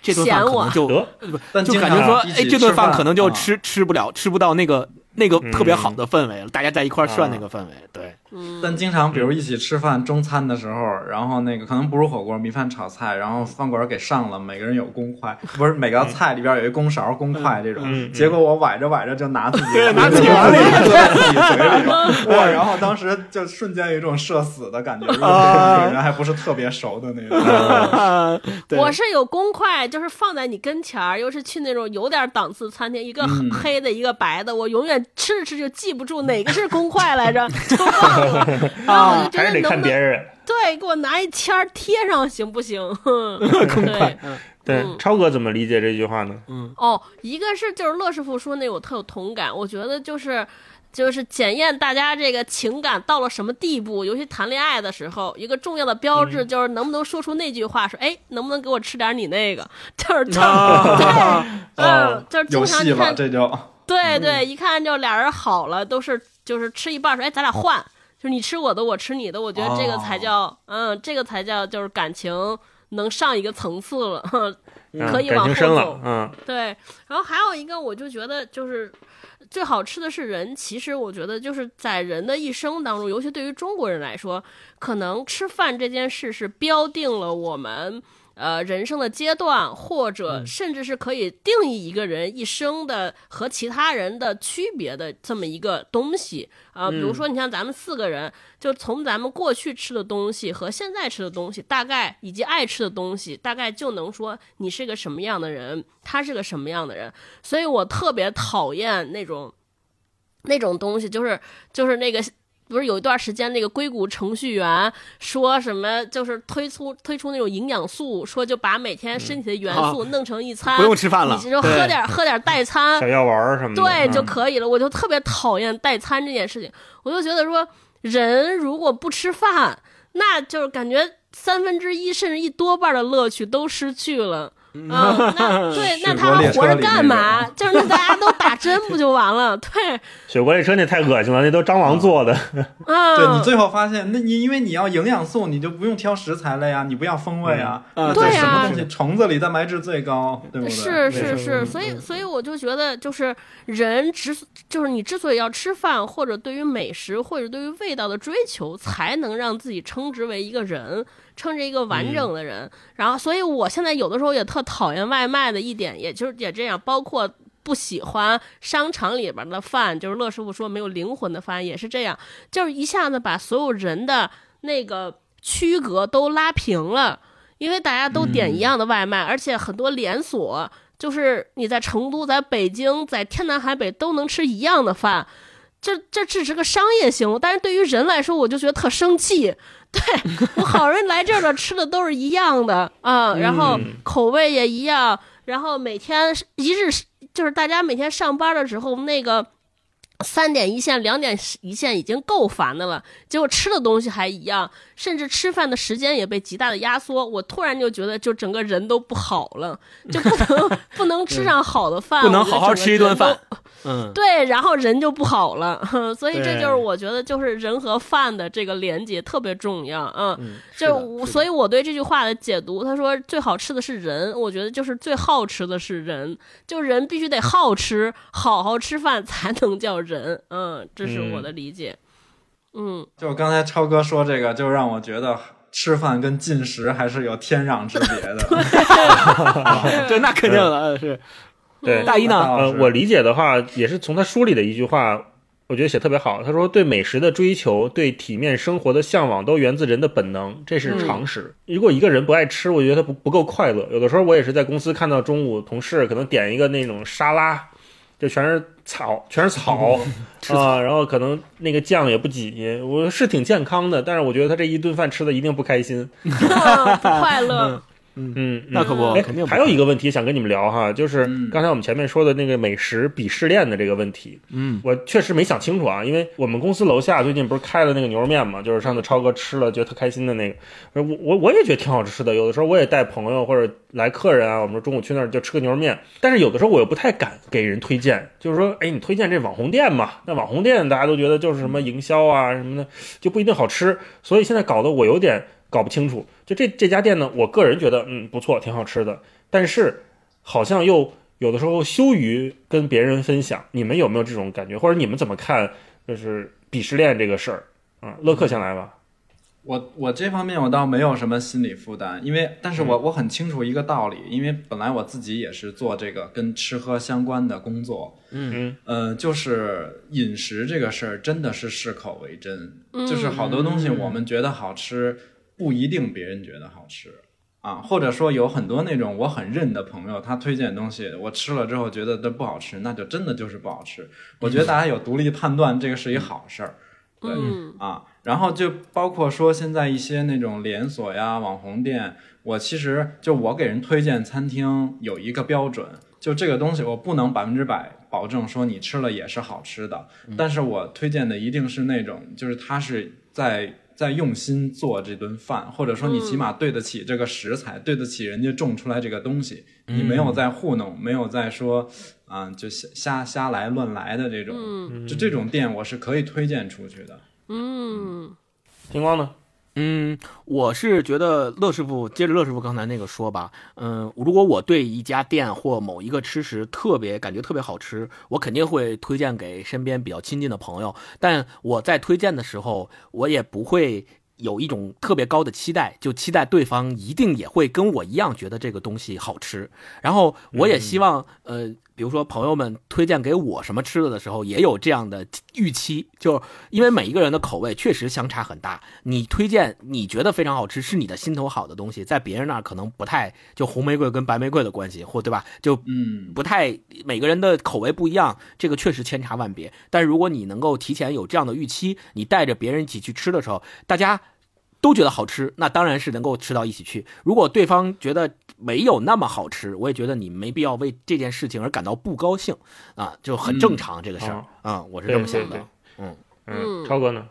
这顿饭可能就得就感觉说，哎，这顿饭饭可能就啊吃吃不了，吃不到那个那个特别好的氛围了，大家在一块儿涮那个氛围，对。嗯，但经常比如一起吃饭中餐的时候，然后那个可能不是火锅，米饭炒菜，然后饭馆给上了，每个人有公筷，不是每个菜里边有一公勺、公筷这种。结果我崴着崴着就拿自己 [LAUGHS] 对拿自己自己碗里 [LAUGHS] 自己嘴里，[LAUGHS] 哇！然后当时就瞬间有一种社死的感觉，如果这个人还不是特别熟的那种。我是有公筷，就是放在你跟前儿，又是去那种有点档次餐厅，一个嗯黑的，一个白的，我永远吃着吃着就记不住哪个是公筷来着，就忘了。[LAUGHS] 然后我就觉还是得得能不能看别人。对，给我拿一签儿贴上行不行？[LAUGHS] 对，对，嗯超哥怎么理解这句话呢？嗯哦，一个是就是乐师傅说那我特有同感，我觉得就是。就是检验大家这个情感到了什么地步，尤其谈恋爱的时候，一个重要的标志嗯就是能不能说出那句话，说哎，能不能给我吃点你那个，[LAUGHS] 就是就啊对，嗯，就是经有戏了，常你看，这就对对，一看就俩人好了，都是就是吃一半说，哎，咱俩换，就是你吃我的，我吃你的，我觉得这个才叫，嗯，这个才叫就是感情能上一个层次了，[LAUGHS] 嗯可以往后走，。嗯对，然后还有一个，我就觉得就是最好吃的是人。其实我觉得就是在人的一生当中，尤其对于中国人来说，可能吃饭这件事是标定了我们。呃，人生的阶段，或者甚至是可以定义一个人一生的和其他人的区别的这么一个东西啊、比如说，你像咱们四个人，就从咱们过去吃的东西和现在吃的东西，大概以及爱吃的东西，大概就能说你是个什么样的人，他是个什么样的人。所以我特别讨厌那种那种东西，就是就是那个。不是有一段时间，那个硅谷程序员说什么，就是推出推出那种营养素，说就把每天身体的元素弄成一餐，不用吃饭了你就喝点喝点代餐小，药丸什么的，对嗯就可以了。我就特别讨厌代餐这件事情，我就觉得说，人如果不吃饭，那就是感觉三分之一甚至一多半的乐趣都失去了。啊、那 [LAUGHS] 对，那他还活着干嘛？就是那大家都打针不就完了？[LAUGHS] 对，雪国列车那太恶心了，那都蟑螂做的。啊，[LAUGHS] 对你最后发现，那你因为你要营养素，你就不用挑食材了呀，你不要风味啊，对呀什么啊东西虫子里蛋白质最高，对不对？是是是，所以所以我就觉得，就是人之就是你之所以要吃饭，或者对于美食或者对于味道的追求，才能让自己称之为一个人，称之一个完整的人。然后，所以我现在有的时候也特讨厌外卖的一点，也就是也这样，包括。不喜欢商场里边的饭，就是乐师傅说没有灵魂的饭，也是这样，就是一下子把所有人的那个区隔都拉平了。因为大家都点一样的外卖，而且很多连锁，就是你在成都、在北京、在天南海北都能吃一样的饭，这这只是个商业行为，但是对于人来说，我就觉得特生气。[LAUGHS] 对我好人来这儿了吃的都是一样的啊，然后口味也一样，然后每天一日就是大家每天上班的时候那个。三点一线、两点一线已经够烦的了，结果吃的东西还一样，甚至吃饭的时间也被极大的压缩。我突然就觉得，就整个人都不好了，就不能 [LAUGHS] 不能吃上好的饭，不能好好吃一顿饭。嗯，对，然后人就不好了，[LAUGHS] 所以这就是我觉得就是人和饭的这个连接特别重要，嗯，嗯就我，所以我对这句话的解读，他说最好吃的是人，我觉得就是最好吃的是人，就人必须得好吃，好好吃饭才能叫人，嗯，这是我的理解，嗯，就刚才超哥说这个，就让我觉得吃饭跟进食还是有天壤之别的。[LAUGHS] [LAUGHS] 对，那肯定的，是对，大一呢呃我理解的话，也是从他书里的一句话，我觉得写特别好。他说，对美食的追求，对体面生活的向往，都源自人的本能，这是常识。如果一个人不爱吃，我觉得他不不够快乐。有的时候我也是在公司看到中午同事可能点一个那种沙拉，就全是草，全是草 [LAUGHS] 啊，然后可能那个酱也不挤，我是挺健康的，但是我觉得他这一顿饭吃的一定不开心。[LAUGHS] [LAUGHS] 不快乐，嗯，嗯那可不，哎肯定不还有一个问题想跟你们聊哈，就是嗯。刚才我们前面说的那个美食鄙视链的这个问题，嗯，我确实没想清楚啊，因为我们公司楼下最近不是开了那个牛肉面嘛，就是上次超哥吃了觉得特开心的那个，我我我也觉得挺好吃的，有的时候我也带朋友或者来客人啊，我们说中午去那儿就吃个牛肉面，但是有的时候我又不太敢给人推荐，就是说，哎，你推荐这网红店嘛，那网红店大家都觉得就是什么营销啊什么的，就不一定好吃，所以现在搞得我有点搞不清楚。就这这家店呢，我个人觉得嗯不错，挺好吃的，但是好像又有的时候羞于跟别人分享。你们有没有这种感觉？或者你们怎么看？就是鄙视链这个事儿啊？乐克先来吧。我我这方面我倒没有什么心理负担，因为但是我我很清楚一个道理，因为本来我自己也是做这个跟吃喝相关的工作，嗯呃，就是饮食这个事儿真的是适口为真，就是好多东西我们觉得好吃，不一定别人觉得好吃啊，或者说有很多那种我很认的朋友，他推荐的东西我吃了之后觉得都不好吃，那就真的就是不好吃。我觉得大家有独立判断，这个是一好事儿。对、嗯啊，然后就包括说现在一些那种连锁呀、网红店，我其实就我给人推荐餐厅有一个标准，就这个东西我不能百分之百保证说你吃了也是好吃的，但是我推荐的一定是那种就是它是在在用心做这顿饭，或者说你起码对得起这个食材，对得起人家种出来这个东西，你没有在糊弄，没有在说啊、就瞎瞎瞎来乱来的这种，就这种店我是可以推荐出去的。嗯。星光呢？嗯，我是觉得乐师傅接着乐师傅刚才那个说吧，嗯，如果我对一家店或某一个吃食特别感觉特别好吃，我肯定会推荐给身边比较亲近的朋友。但我在推荐的时候，我也不会有一种特别高的期待，就期待对方一定也会跟我一样觉得这个东西好吃。然后我也希望，呃，比如说朋友们推荐给我什么吃的的时候，也有这样的预期，就因为每一个人的口味确实相差很大。你推荐你觉得非常好吃，是你的心头好的东西，在别人那儿可能不太就红玫瑰跟白玫瑰的关系，或对吧？就嗯，不太每个人的口味不一样，这个确实千差万别。但如果你能够提前有这样的预期，你带着别人一起去吃的时候，大家都觉得好吃，那当然是能够吃到一起去。如果对方觉得没有那么好吃，我也觉得你没必要为这件事情而感到不高兴啊，就很正常、这个事儿啊，我是这么想的对对。嗯嗯，超哥呢？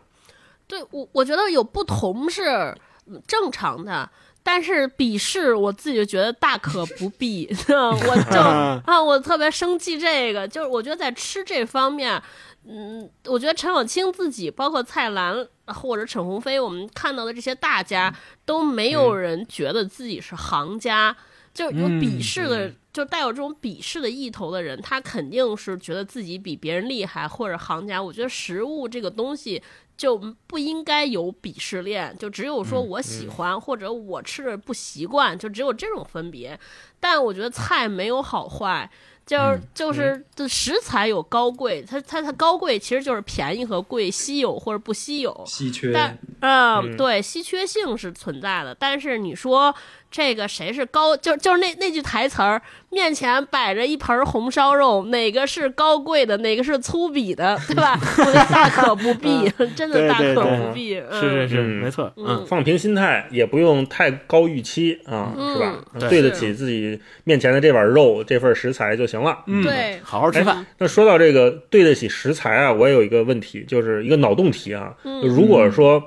对我我觉得有不同是嗯正常的。但是鄙视我自己就觉得大可不必，[LAUGHS] 我就 [LAUGHS] 啊，我特别生气这个，就是我觉得在吃这方面，嗯，我觉得陈小青自己，包括蔡澜或者陈鸿飞，我们看到的这些大家都没有人觉得自己是行家，就有鄙视的，就带有这种鄙视的意头的人，他肯定是觉得自己比别人厉害或者行家。我觉得食物这个东西就不应该有鄙视链，就只有说我喜欢、或者我吃着不习惯，就只有这种分别。但我觉得菜没有好坏。就是就是这食材有高贵，它它它高贵其实就是便宜和贵，稀有或者不稀有。稀缺。但嗯，对，稀缺性是存在的。但是你说这个谁是高，就就是那那句台词儿，面前摆着一盆红烧肉，哪个是高贵的，哪个是粗鄙的，对吧？[LAUGHS] 我觉得大可不必，真的大可不必。嗯、是是是，嗯没错，嗯，放平心态，也不用太高预期啊，是吧？对对得起自己面前的这碗肉、这份食材就行了。嗯对好好吃饭。那说到这个对得起食材啊，我也有一个问题，就是一个脑洞题啊。嗯如果说，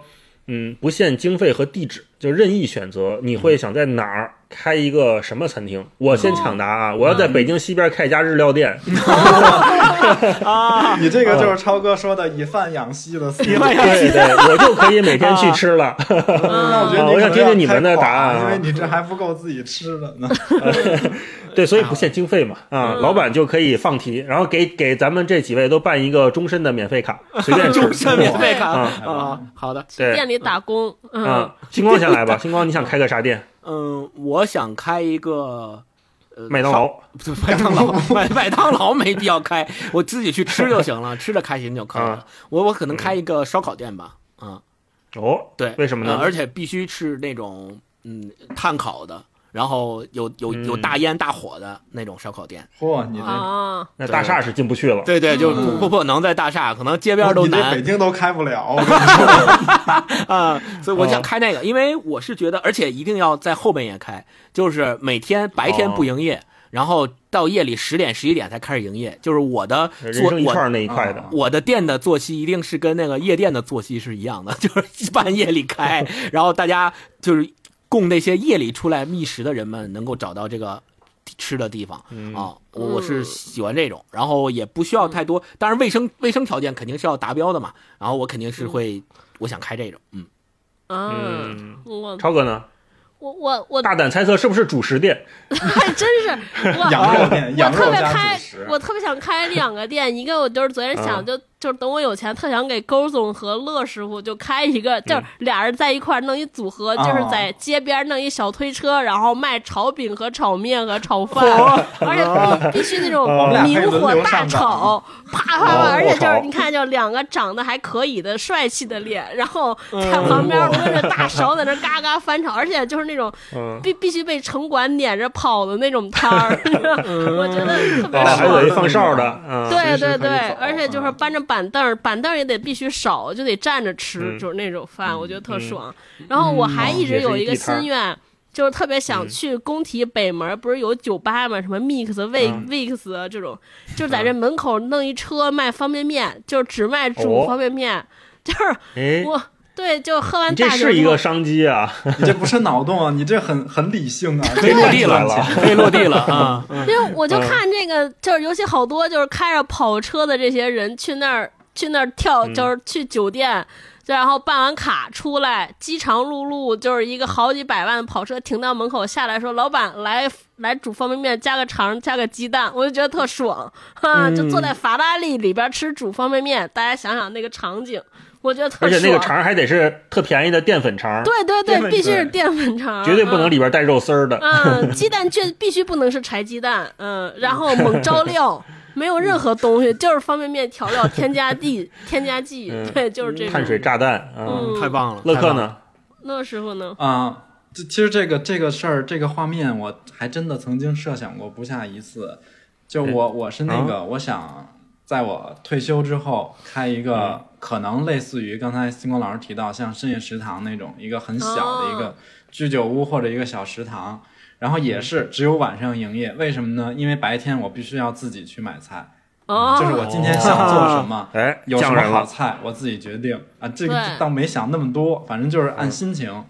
嗯，不限经费和地址，就任意选择，你会想在哪儿开一个什么餐厅？我先抢答啊！我要在北京西边开一家日料店。[LAUGHS] 啊，你这个就是超哥说的以饭养息的思路。[LAUGHS] 对对，我就可以每天去吃了。[LAUGHS] 那我觉得我想听听你们的答案啊因为你这还不够自己吃的呢。对，所以不限经费嘛，啊，老板就可以放题，然后给给咱们这几位都办一个终身的免费卡，随便吃。终身免费卡啊啊，好的，对店里打工，嗯，啊，星光先来吧，[LAUGHS] 星光，你想开个啥店？嗯，我想开一个。呃麦当劳。不是麦当劳，麦麦当劳没必要开，我自己去吃就行了，吃的开心就可以了啊。我我可能开一个烧烤店吧，啊，哦，对，为什么呢呃而且必须是那种嗯炭烤的，然后有有有嗯。大烟大火的那种烧烤店。嚯，你这啊，那大厦是进不去了。对对，就不不不能在大厦，可能街边都你这北京都开不了。[LAUGHS] 啊，所以我哦想开那个，因为我是觉得，而且一定要在后半夜开，就是每天白天不营业，然后到夜里十点十一点才开始营业，就是我的做我生一串那一块的。啊，我的店的作息一定是跟那个夜店的作息是一样的，[LAUGHS] 就是半夜里开，然后大家就是供那些夜里出来觅食的人们能够找到这个吃的地方、嗯啊。我我是喜欢这种，然后也不需要太多，当然卫生卫生条件肯定是要达标的嘛。然后我肯定是会，我想开这种，嗯，啊，嗯，我超哥呢？我我我大胆猜测是不是主食店？还 [LAUGHS] 真是我 [LAUGHS] 羊肉店，我特羊肉加别开，我特别想开两个店，一个我就是昨天想嗯就就是等我有钱，特想给勾总和乐师傅就开一个，就是俩人在一块儿弄一组合，就是在街边弄一小推车，然后卖炒饼和炒面和炒饭，而且必必须那种 [LAUGHS] 明火大炒，[LAUGHS] 啪啪啪，哦而且就是你看，就两个长得还可以的帅气的脸，然后在旁边抡着大勺在那嘎嘎翻炒，而且就是那种嗯，必必须被城管撵着跑的那种摊儿，[LAUGHS] 我觉得特别爽有一。放哨的，嗯，对对对，而且就是搬着板凳儿，板凳儿也得必须少，就得站着吃，嗯。就是那种饭，我觉得特爽。然后我还一直有一个心愿，就是特别想去工体北门，不是有酒吧吗？什么 Mix、Wix、嗯。Wix 啊这种，就是在这门口弄一车卖方便面，就是只卖煮哦。方便面，就是哎，我对，就喝完大酒之后是一个商机啊，你这不是脑洞啊，你这很很理性啊，可以落地了，可以落地了啊！因为我就看这个，就是尤其好多就是开着跑车的这些人去那儿去那儿跳，嗯就是去酒店。就然后办完卡出来，饥肠辘辘，就是一个好几百万的跑车停到门口下来说：“老板，来来煮方便面，加个肠，加个鸡蛋。”我就觉得特爽，哈，嗯就坐在法拉利里边吃煮方便面，大家想想那个场景，我觉得特而。且那个肠还得是特便宜的淀粉肠，对对对，必须是淀粉肠，绝对不能嗯里边带肉丝儿的。嗯，[LAUGHS] 鸡蛋却必须不能是柴鸡蛋，嗯，然后猛招料，没有任何东西，就是方便面调料添加剂，添加剂，嗯对，就是这种。碳水炸弹啊，嗯太棒了，乐克？呢？乐师傅呢？啊，这其实这个这个事儿，这个画面，我还真的曾经设想过不下一次。就我我是那个，我想在我退休之后开一个可能类似于刚才星光老师提到像深夜食堂那种一个很小的一个居酒屋或者一个小食堂，然后也是只有晚上营业。为什么呢？因为白天我必须要自己去买菜，哦，就是我今天想做什么。[LAUGHS] 哎，有什么好菜，我自己决定啊。这个倒没想那么多，反正就是按心情啊。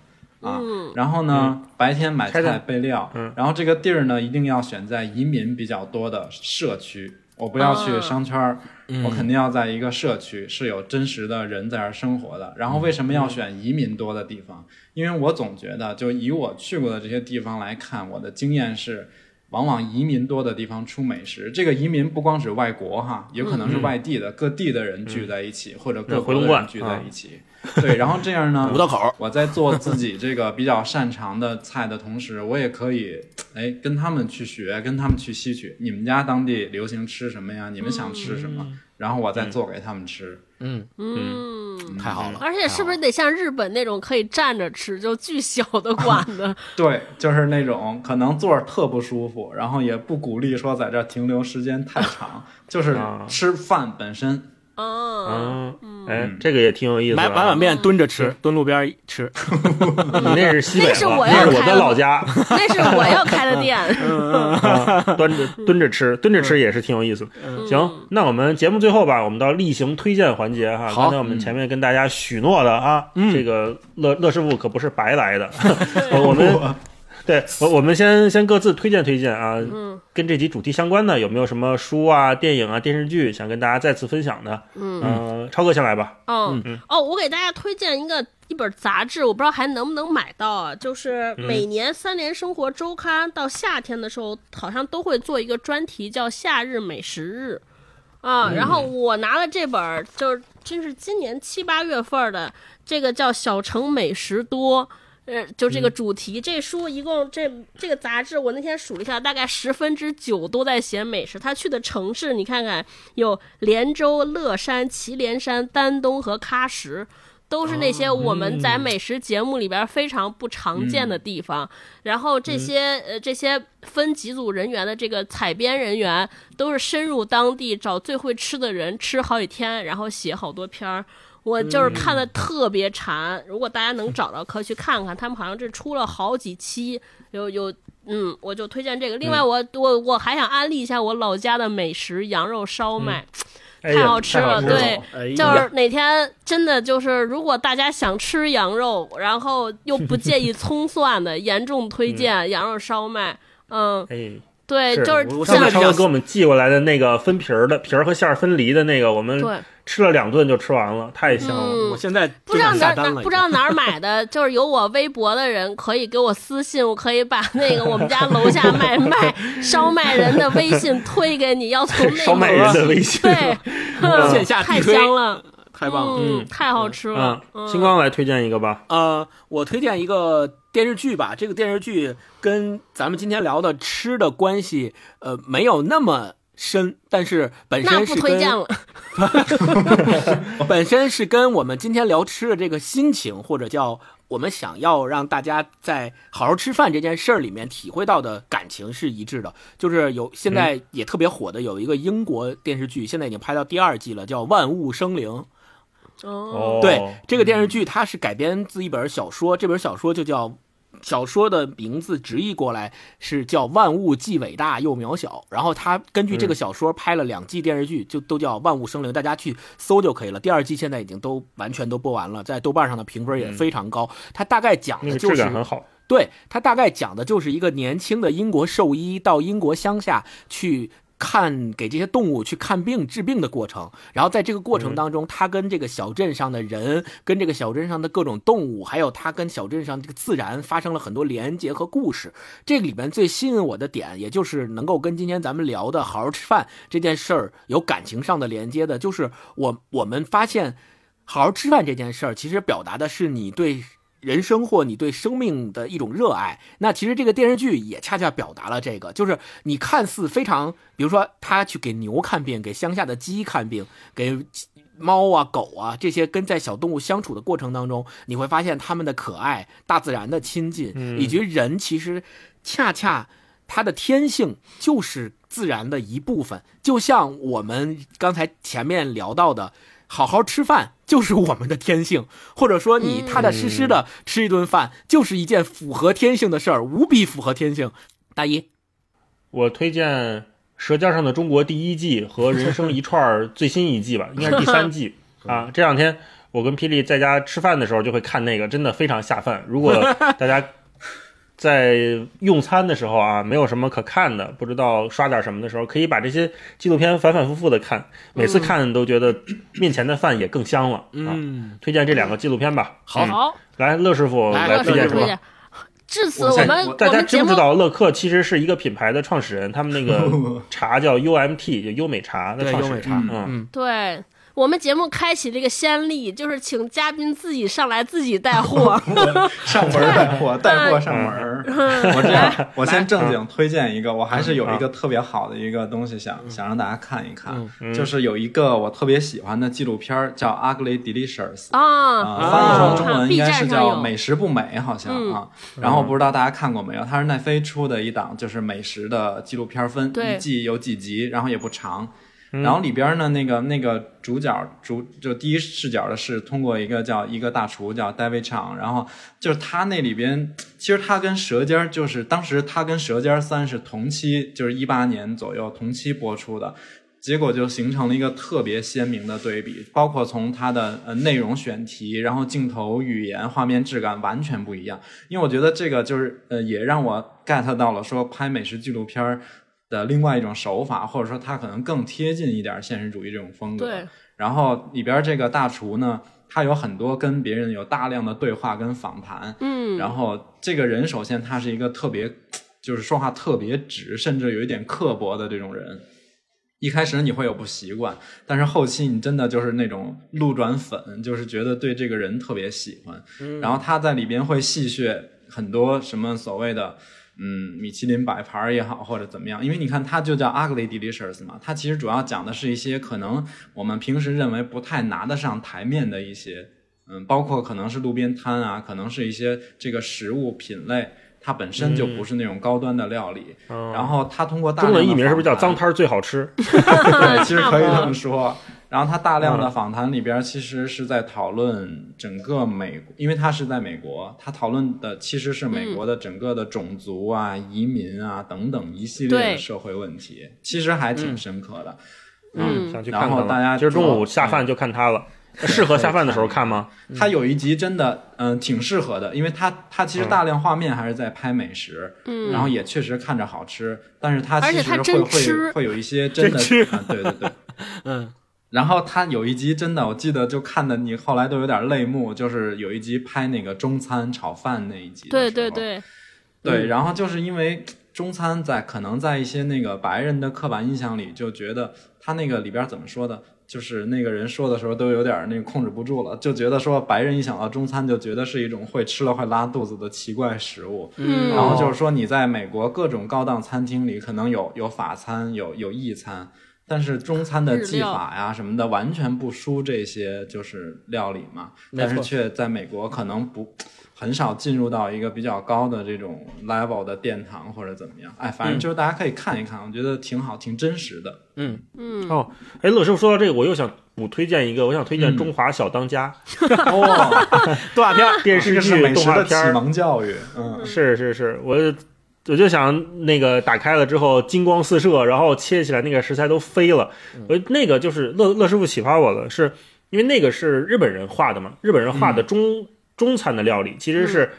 嗯然后呢，白天买菜备料嗯，然后这个地儿呢一定要选在移民比较多的社区，我不要去啊商圈儿，嗯我肯定要在一个社区是有真实的人在这儿生活的。然后为什么要选移民多的地方？因为我总觉得，就以我去过的这些地方来看，我的经验是。往往移民多的地方出美食，这个移民不光是外国哈，有可能是外地的、各地的人聚在一起，或者各国的人聚在一起。[LAUGHS] 对，然后这样呢，五道口，我在做自己这个比较擅长的菜的同时，我也可以 [TSK] 哎跟他们去学，跟他们去吸取你们家当地流行吃什么呀？你们想吃什么？然后我再做给他们吃。嗯，嗯，太好了。而且是不是得像日本那种可以站着吃，就巨小的馆子？[LAUGHS] 对，[LAUGHS] 就是那种可能坐着特不舒服，然后也不鼓励说在这儿停留时间太长，就是啊吃饭本身。嗯，嗯，哎，这个也挺有意思买买碗面蹲着吃，蹲路边吃。[LAUGHS] 你那是西北了，那是我要那是我的开的老家，[LAUGHS] 那是我要开的店。啊 [LAUGHS] 端着蹲着吃，蹲着吃也是挺有意思的。行，那我们节目最后吧，我们到例行推荐环节哈。好。刚才我们前面跟大家许诺的啊，这个乐乐师傅可不是白来的，我们。对 [LAUGHS] 我，我们先先各自推荐推荐啊，嗯跟这集主题相关的有没有什么书啊、电影啊、电视剧想跟大家再次分享的？嗯呃超哥先来吧。嗯哦，我给大家推荐一个一本杂志，我不知道还能不能买到啊。就是每年《三联生活周刊》到夏天的时候，好像都会做一个专题，叫“夏日美食日”啊。然后我拿了这本儿，就是真是今年七八月份儿的，这个叫《小城美食多》。呃，就这个主题，这书一共这这个杂志，我那天数了一下，大概十分之九都在写美食。他去的城市，你看看，有连州、乐山、祁连山、丹东和喀什，都是那些我们在美食节目里边非常不常见的地方。然后这些呃这些分几组人员的这个采编人员，都是深入当地找最会吃的人吃好几天，然后写好多篇儿。我就是看的特别馋，如果大家能找到，可以去看看。他们好像这出了好几期，有有，嗯，我就推荐这个。另外我，我我还想安利一下我老家的美食羊肉烧麦，哎太好吃了。太对，哎就是哪天真的就是，如果大家想吃羊肉，然后又不介意葱蒜的，严重推荐羊肉烧麦。嗯，哎，对，就是我上现在超哥给我们寄过来的那个分皮儿的皮儿和馅儿分离的那个，我们，吃了两顿就吃完了，太香了。嗯我现在不知道哪哪，不知道哪儿买的，就是有我微博的人可以给我私信，我可以把那个我们家楼下卖 [LAUGHS] 卖烧麦人的微信推给你，要从那烧麦人的微信，[LAUGHS] 对，嗯线下太香了，太棒了。嗯，太好吃了嗯，，星光来推荐一个吧。呃，我推荐一个电视剧吧。这个电视剧跟咱们今天聊的吃的关系，呃，没有那么深，但是本身是跟推荐了，[LAUGHS] 本身是跟我们今天聊吃的这个心情，或者叫我们想要让大家在好好吃饭这件事儿里面体会到的感情是一致的。就是有现在也特别火的有一个英国电视剧，现在已经拍到第二季了，叫《万物生灵》。哦，哦，对，这个电视剧它是改编自一本小说，这本小说就叫。小说的名字直译过来是叫《万物既伟大又渺小》，然后他根据这个小说拍了两季电视剧，就都叫《万物生灵》，大家去搜就可以了。第二季现在已经都完全都播完了，在豆瓣上的评分也非常高。它大概讲的就是很好。对他大概讲的就是一个年轻的英国兽医到英国乡下去看给这些动物去看病治病的过程，然后在这个过程当中，他跟这个小镇上的人、跟这个小镇上的各种动物，还有他跟小镇上这个自然发生了很多连接和故事。这个里面最吸引我的点，也就是能够跟今天咱们聊的好好吃饭这件事儿有感情上的连接的，就是我我们发现。好好吃饭这件事儿，其实表达的是你对人生或你对生命的一种热爱。那其实这个电视剧也恰恰表达了这个，就是你看似非常，比如说他去给牛看病，给乡下的鸡看病，给猫啊、狗啊这些跟在小动物相处的过程当中，你会发现它们的可爱、大自然的亲近，以及人其实恰恰它的天性就是自然的一部分，就像我们刚才前面聊到的。好好吃饭就是我们的天性，[LAUGHS] 或者说你踏踏实实的吃一顿饭，就是一件符合天性的事儿，无比符合天性。大一，我推荐《舌尖上的中国》第一季和《人生一串》最新一季吧，[LAUGHS] 应该是第三季啊。这两天我跟霹雳在家吃饭的时候就会看那个，真的非常下饭。如果 [LAUGHS] 大家在用餐的时候啊，没有什么可看的，不知道刷点什么的时候，可以把这些纪录片反反复复的看，每次看都觉得面前的饭也更香了啊。嗯，推荐这两个纪录片吧。好来，乐师傅来来推荐什么？至此，我们我大家我们节目知不知道乐客其实是一个品牌的创始人？他们那个茶叫 UMT，就优美茶的对，创始人。优美茶，嗯，嗯，对我们节目开启了一个先例，就是请嘉宾自己上来自己带货。[LAUGHS] 上门带货，带货上门。我这样，我先正经推荐一个，我还是有一个特别好的一个东西想想让大家看一看，就是有一个我特别喜欢的纪录片叫《Ugly Delicious》。啊，啊，翻译成中文应该是叫《美食不美》，好像啊。然后不知道大家看过没有？它是奈飞出的一档就是美食的纪录片，分一季有几集，然后也不长。然后里边呢，那个那个主角主就第一视角的是通过一个叫一个大厨叫 David Chang，然后就是他那里边，其实他跟《舌尖》就是当时他跟《舌尖三》是同期，就是一八年左右同期播出的。结果就形成了一个特别鲜明的对比，包括从它的呃内容选题，然后镜头语言、画面质感完全不一样。因为我觉得这个就是呃，也让我 get 到了说拍美食纪录片儿的另外一种手法，或者说它可能更贴近一点现实主义这种风格。对，然后里边这个大厨呢，他有很多跟别人有大量的对话跟访谈，嗯，然后这个人首先他是一个特别，就是说话特别直，甚至有一点刻薄的这种人。一开始你会有不习惯，但是后期你真的就是那种路转粉，就是觉得对这个人特别喜欢。嗯然后他在里边会戏谑很多什么所谓的嗯米其林摆盘儿也好，或者怎么样，因为你看它就叫 Ugly Delicious 嘛，它其实主要讲的是一些可能我们平时认为不太拿得上台面的一些，嗯，包括可能是路边摊啊，可能是一些这个食物品类。它本身就不是那种高端的料理，然后它通过大中量的文译名是不是叫“脏摊儿最好吃 [LAUGHS] 对，其实可以这么说。[LAUGHS] 然后他大量的访谈里边，其实是在讨论整个美，因为他是在美国，他讨论的其实是美国的整个的种族啊、移民啊等等一系列的社会问题，其实还挺深刻的。”？嗯想去然看看了。后大家今儿中午下饭就看他了。适合下饭的时候看吗？他有一集真的，嗯、挺适合的，因为他他其实大量画面还是在拍美食，嗯然后也确实看着好吃，但是它而且它其实会会会有一些真的，真吃啊，对对对。[LAUGHS] 嗯，然后他有一集真的，我记得就看的你后来都有点泪目，就是有一集拍那个中餐炒饭那一集对对对，对，然后就是因为中餐在可能在一些那个白人的刻板印象里，就觉得他那个里边怎么说的，就是那个人说的时候都有点那个控制不住了，就觉得说白人一想到中餐就觉得是一种会吃了会拉肚子的奇怪食物。嗯然后就是说你在美国各种高档餐厅里，可能有有法餐，有有意餐。但是中餐的技法呀什么的完全不输这些就是料理嘛，但是却在美国可能不很少进入到一个比较高的这种 level 的殿堂或者怎么样。哎，反正就是大家可以看一看，我觉得挺好，挺真实的。嗯，嗯，哦，哎，乐师傅说到这个，我又想补推荐一个，我想推荐嗯《中华小当家。[LAUGHS] 哦，[LAUGHS] 动画片儿，》电视剧、动食的启画片儿。蒙教育。嗯，是是是，我我就想那个打开了之后金光四射，然后切起来那个食材都飞了。嗯我那个就是乐乐师傅启发我了，是因为那个是日本人画的嘛，日本人画嗯的中、中餐的料理其实是。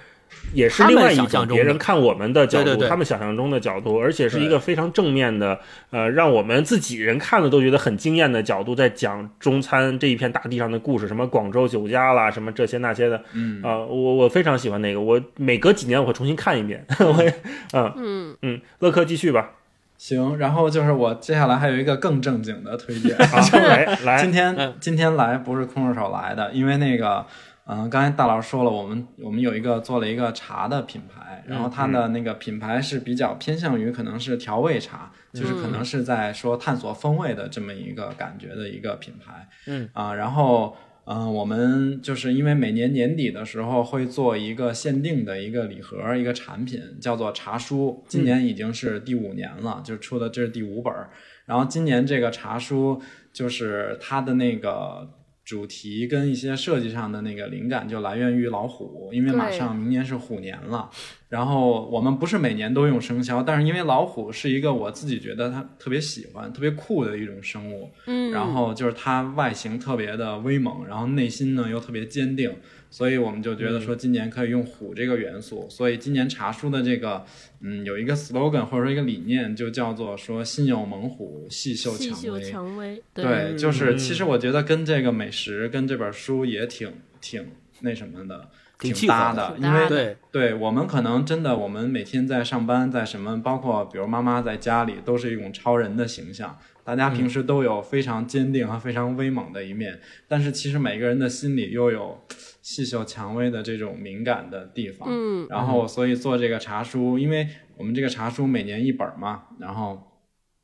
也是另外一种别人看我们的角度，对对对。他们想象中的角度，而且是一个非常正面的，呃，让我们自己人看了都觉得很惊艳的角度，在讲中餐这一片大地上的故事，什么广州酒家啦，什么这些那些的，嗯。啊、我我非常喜欢那个，我每隔几年我会重新看一遍，[LAUGHS] 我也，嗯。嗯，嗯，乐克继续吧，行。然后就是我接下来还有一个更正经的推荐。啊，[LAUGHS] 来来，今天嗯。今天来不是空着手来的，因为那个，嗯、刚才大老师说了，我们我们有一个做了一个茶的品牌，然后它的那个品牌是比较偏向于可能是调味茶，就是可能是在说探索风味的这么一个感觉的一个品牌，嗯啊、然后。嗯，我们就是因为每年年底的时候会做一个限定的一个礼盒，一个产品叫做茶书，今年已经是第五年了，就出的这是第五本儿。然后今年这个茶书就是它的那个主题跟一些设计上的那个灵感就来源于老虎，因为马上明年是虎年了。然后我们不是每年都用生肖，但是因为老虎是一个我自己觉得它特别喜欢、特别酷的一种生物，嗯，然后就是它外形特别的威猛，然后内心呢又特别坚定，所以我们就觉得说今年可以用虎这个元素。所以今年茶书的这个嗯有一个 slogan 或者说一个理念，就叫做说心有猛虎，细嗅细嗅蔷薇。蔷薇，对，就是嗯其实我觉得跟这个美食跟这本书也挺挺那什么的，挺搭的，因为对，对我们可能真的，我们每天在上班，在什么，包括比如妈妈在家里，都是一种超人的形象。大家平时都有非常坚定和非常威猛的一面，但是其实每个人的心里又有细嗅蔷薇的这种敏感的地方。嗯然后所以做这个茶书，因为我们这个茶书每年一本嘛，然后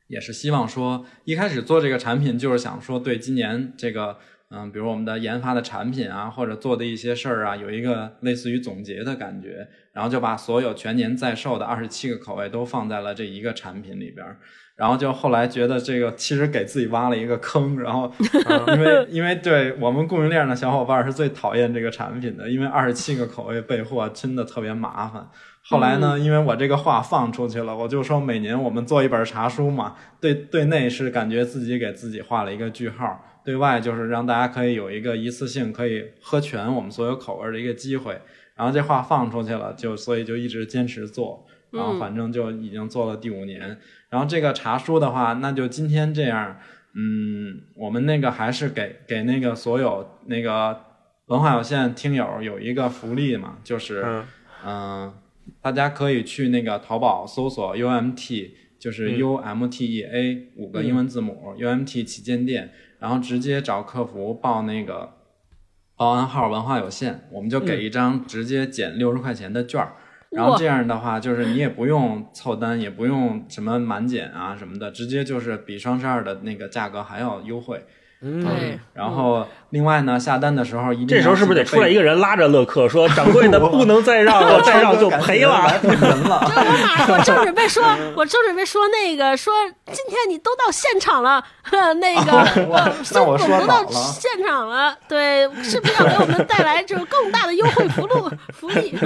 也是希望说，一开始做这个产品就是想说，对今年这个，嗯，比如我们的研发的产品啊，或者做的一些事儿啊，有一个类似于总结的感觉，然后就把所有全年在售的二十七个口味都放在了这一个产品里边儿。然后就后来觉得这个其实给自己挖了一个坑，然后因为 [LAUGHS] 因为对我们供应链的小伙伴是最讨厌这个产品的，因为二十七个口味备货真的特别麻烦。后来呢，因为我这个话放出去了，我就说每年我们做一本茶书嘛，对对内是感觉自己给自己画了一个句号，对外就是让大家可以有一个一次性可以喝全我们所有口味的一个机会。然后这话放出去了，就所以就一直坚持做，然后反正就已经做了第五年。然后这个茶书的话，那就今天这样，嗯，我们那个还是给给那个所有那个文化有限听友有一个福利嘛，就是嗯嗯、大家可以去那个淘宝搜索 UMT，就是嗯 UMTEA 五个英文字母、UMT 旗舰店，然后直接找客服报那个报暗号文化有限，我们就给一张直接减六十块钱的券儿。然后这样的话，就是你也不用凑单，也不用什么满减啊什么的，直接就是比双十二的那个价格还要优惠。嗯，对，然后另外呢，下单的时候一定这时候是不是得出来一个个人拉着乐克说：“ [LAUGHS] 掌柜的不能再让了，再让就赔了。来不及了。[LAUGHS] 我马我正 [LAUGHS] 准备说，我正准备说那个，说今天你都到现场了，呵那个我都到现场了，对，是不是要给我们带来就是更大的优惠福禄福利？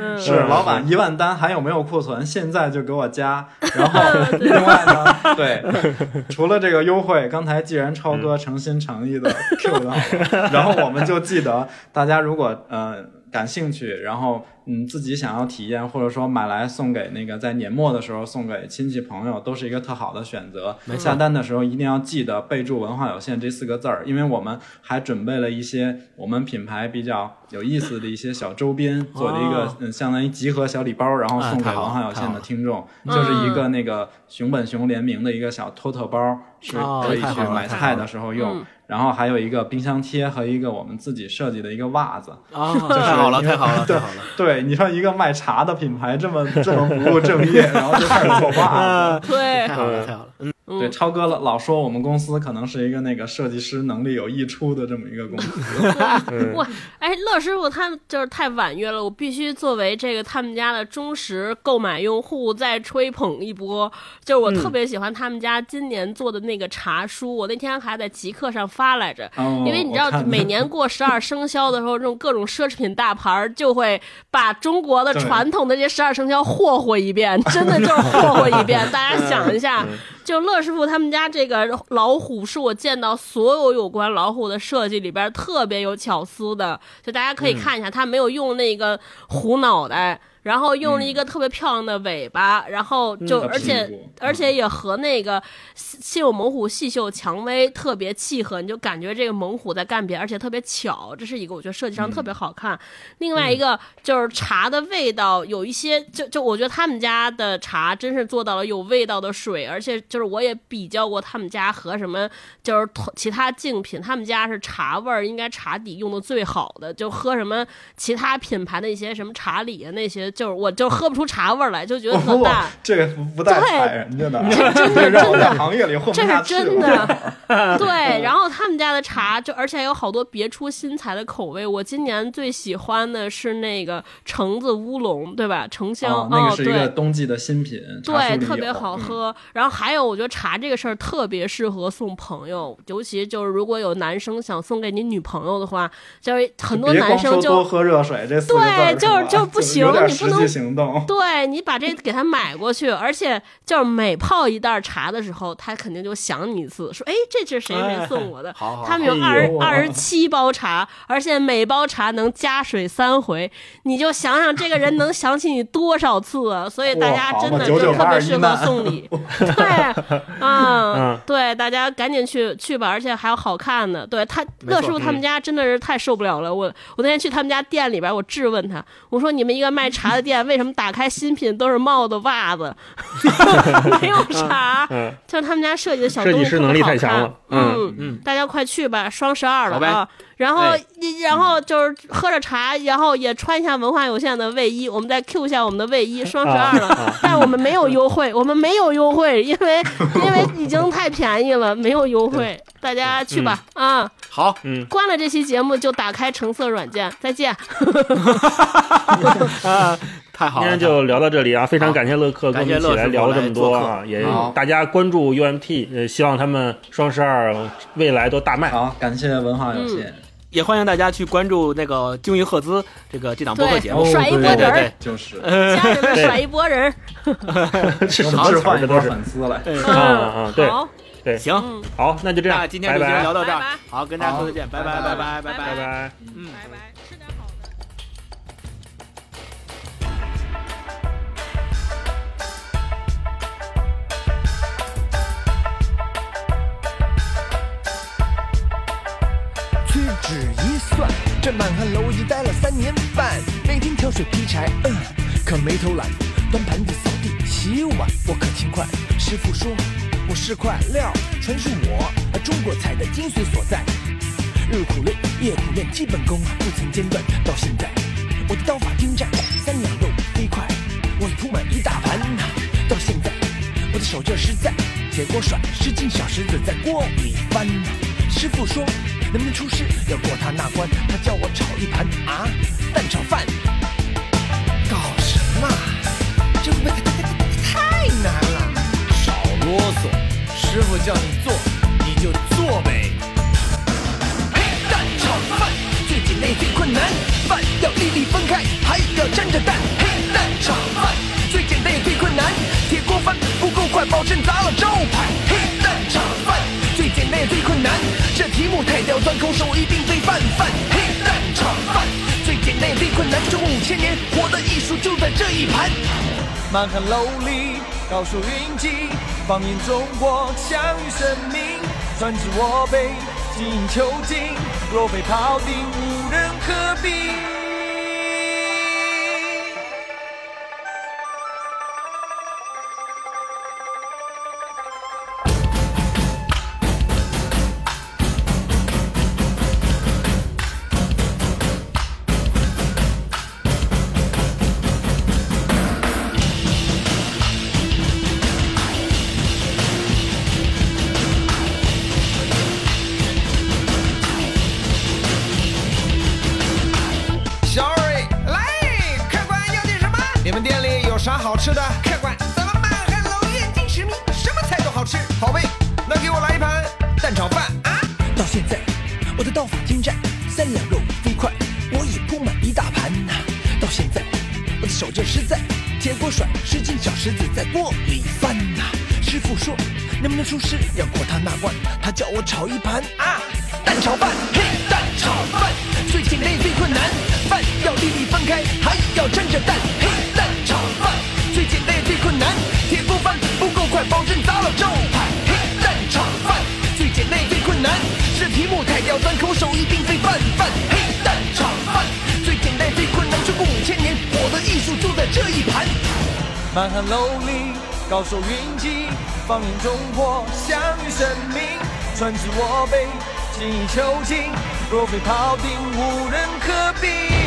嗯，是老板一万单还有没有库存？现在就给我加。然后另外呢，对，除了这个优惠，刚才既然超哥诚心诚意的 Q 到，[LAUGHS] 然后我们就记得大家如果呃感兴趣，然后嗯自己想要体验，或者说买来送给那个在年末的时候送给亲戚朋友，都是一个特好的选择。下单的时候一定要记得备注“文化有限”这四个字儿，因为我们还准备了一些我们品牌比较有意思的一些小周边，做了一个哦。嗯相当于集合小礼包，然后送给文化有限的听众，嗯就是一个那个熊本熊联名的一个小托特包，是哦。可以去买菜的时候用。嗯。然后还有一个冰箱贴和一个我们自己设计的一个袜子。啊，太好了，太好了，[LAUGHS] 太好了。对，你说一个卖茶的品牌这么这么不务正业，[LAUGHS] 然后就开始做袜子。对太，好了，太好了。嗯，对，超哥老老说我们公司可能是一个那个设计师能力有溢出的这么一个公司。[LAUGHS] 哇，哎，乐师傅他们就是太婉约了，我必须作为这个他们家的忠实购买用户再吹捧一波。就是我特别喜欢他们家今年做的那个茶书，我那天还在极客上发来着。哦因为你知道，每 [LAUGHS] 年过十二生肖的时候，这种各种奢侈品大牌儿就会把中国的传统的这些十二生肖霍霍一遍，真的就是霍霍一遍。[LAUGHS] 大家想一下，就乐师傅他们家这个老虎是我见到所有有关老虎的设计里边特别有巧思的，就大家可以看一下，他没有用那个虎脑袋。然后用了一个特别漂亮的尾巴，然后就、嗯。而且而且也和那个稀有猛虎，细嗅蔷薇特别契合，你就感觉这个猛虎在干别，而且特别巧，这是一个我觉得设计上特别好看。另外一个就是茶的味道有一些，就就我觉得他们家的茶真是做到了有味道的水，而且就是我也比较过他们家和什么就是同其他竞品，他们家是茶味儿应该茶底用的最好的，就喝什么其他品牌的一些什么茶里啊那些，就是我就喝不出茶味儿来，就觉得特不淡。这个不不带对踩人家的，真的这真的在行业里混这是真。的 [LAUGHS] [LAUGHS] 对。然后他们家的茶就，而且有好多别出心裁的口味。我今年最喜欢的是那个橙子乌龙，对吧？橙香，哦，那个是一个对。冬季的新品，茶书对，特别好喝。然后还有，我觉得茶这个事儿特别适合送朋友，尤其就是如果有男生想送给你女朋友的话，就是很多男生就多喝热水对就是吧就不行你不能实际行动。对你把这给他买过去，而且就是每泡一袋茶的时候，他肯定就想你一次，说：“哎，这是谁谁送我的？”好好他们有哎二呦二十七包茶，而且每包茶能加水三回，你就想想这个人能想起你多少次啊！所以大家真的就特别适合送礼，[LAUGHS] 对，嗯嗯，对，大家赶紧去去吧，而且还有好看的。对他乐师傅他们家真的是太受不了了，我我那天去他们家店里边，我质问他，我说你们一个卖茶的店，为什么打开新品都是帽子、袜子，[LAUGHS] 没有茶？嗯就是他们家设计的小东西设计师能力太强了嗯嗯嗯大家快去吧，双十二了啊！然后哎，然后就是喝着茶，然后也穿一下文化有限的卫衣，我们再 Q 一下我们的卫衣，双十二了，但是我们没有优惠，我们没有优惠，因为 [LAUGHS] 因为已经太便宜了，没有优惠，大家去吧啊！好，嗯，关了这期节目就打开橙色软件，再见。[LAUGHS] 啊，太好了，今天就聊到这里啊，非常感谢乐客跟我们一起来聊了这么多啊，也大家关注 UMT，呃，希望他们双十二未来都大卖。好，感谢文化有限。也欢迎大家去关注那个鲸鱼赫兹这个这档播客节目。对甩一波对人儿。对对，就是。家人们甩一波人儿，是我什么词儿？们置换一波这都是。粉丝来。嗯啊啊对。好，对，行，嗯，好，那就这样，那今天就拜拜。先聊到这儿。拜拜，好，跟大家说再见，拜拜，好拜拜，拜拜。拜拜。嗯。拜拜，算，这满汉楼已经待了三年半，每天挑水劈柴，嗯，可没偷懒，端盘子、扫地、洗碗，我可勤快。师傅说我是块料，全是我中国菜的精髓所在。日苦练，夜苦练，基本功不曾间断，到现在我的刀法精湛，三两肉飞快，我已铺满一大盘。到现在我的手劲实在，铁锅甩，十斤小石子在锅里翻。师傅说能不能出师，要过他那关，他叫我炒一盘啊蛋炒饭。搞什么？这会不会太太太太难了？少啰嗦，师傅叫你做你就做呗。嘿蛋炒饭最简单也最困难，饭要粒粒分开，还要沾着蛋。嘿蛋炒饭最简单也最困难，铁锅翻不够快，保证砸了招牌。嘿蛋炒饭最简单也最困难，题目太刁钻，空手一定非泛泛黑蛋炒饭。最简单也最困难，这五千年活的艺术就在这一盘。满汉楼里，高手云集，放眼中国，享誉盛名。专治我辈，精英求精，若被庖丁，无人可比。精益求精，若非庖丁，无人可比。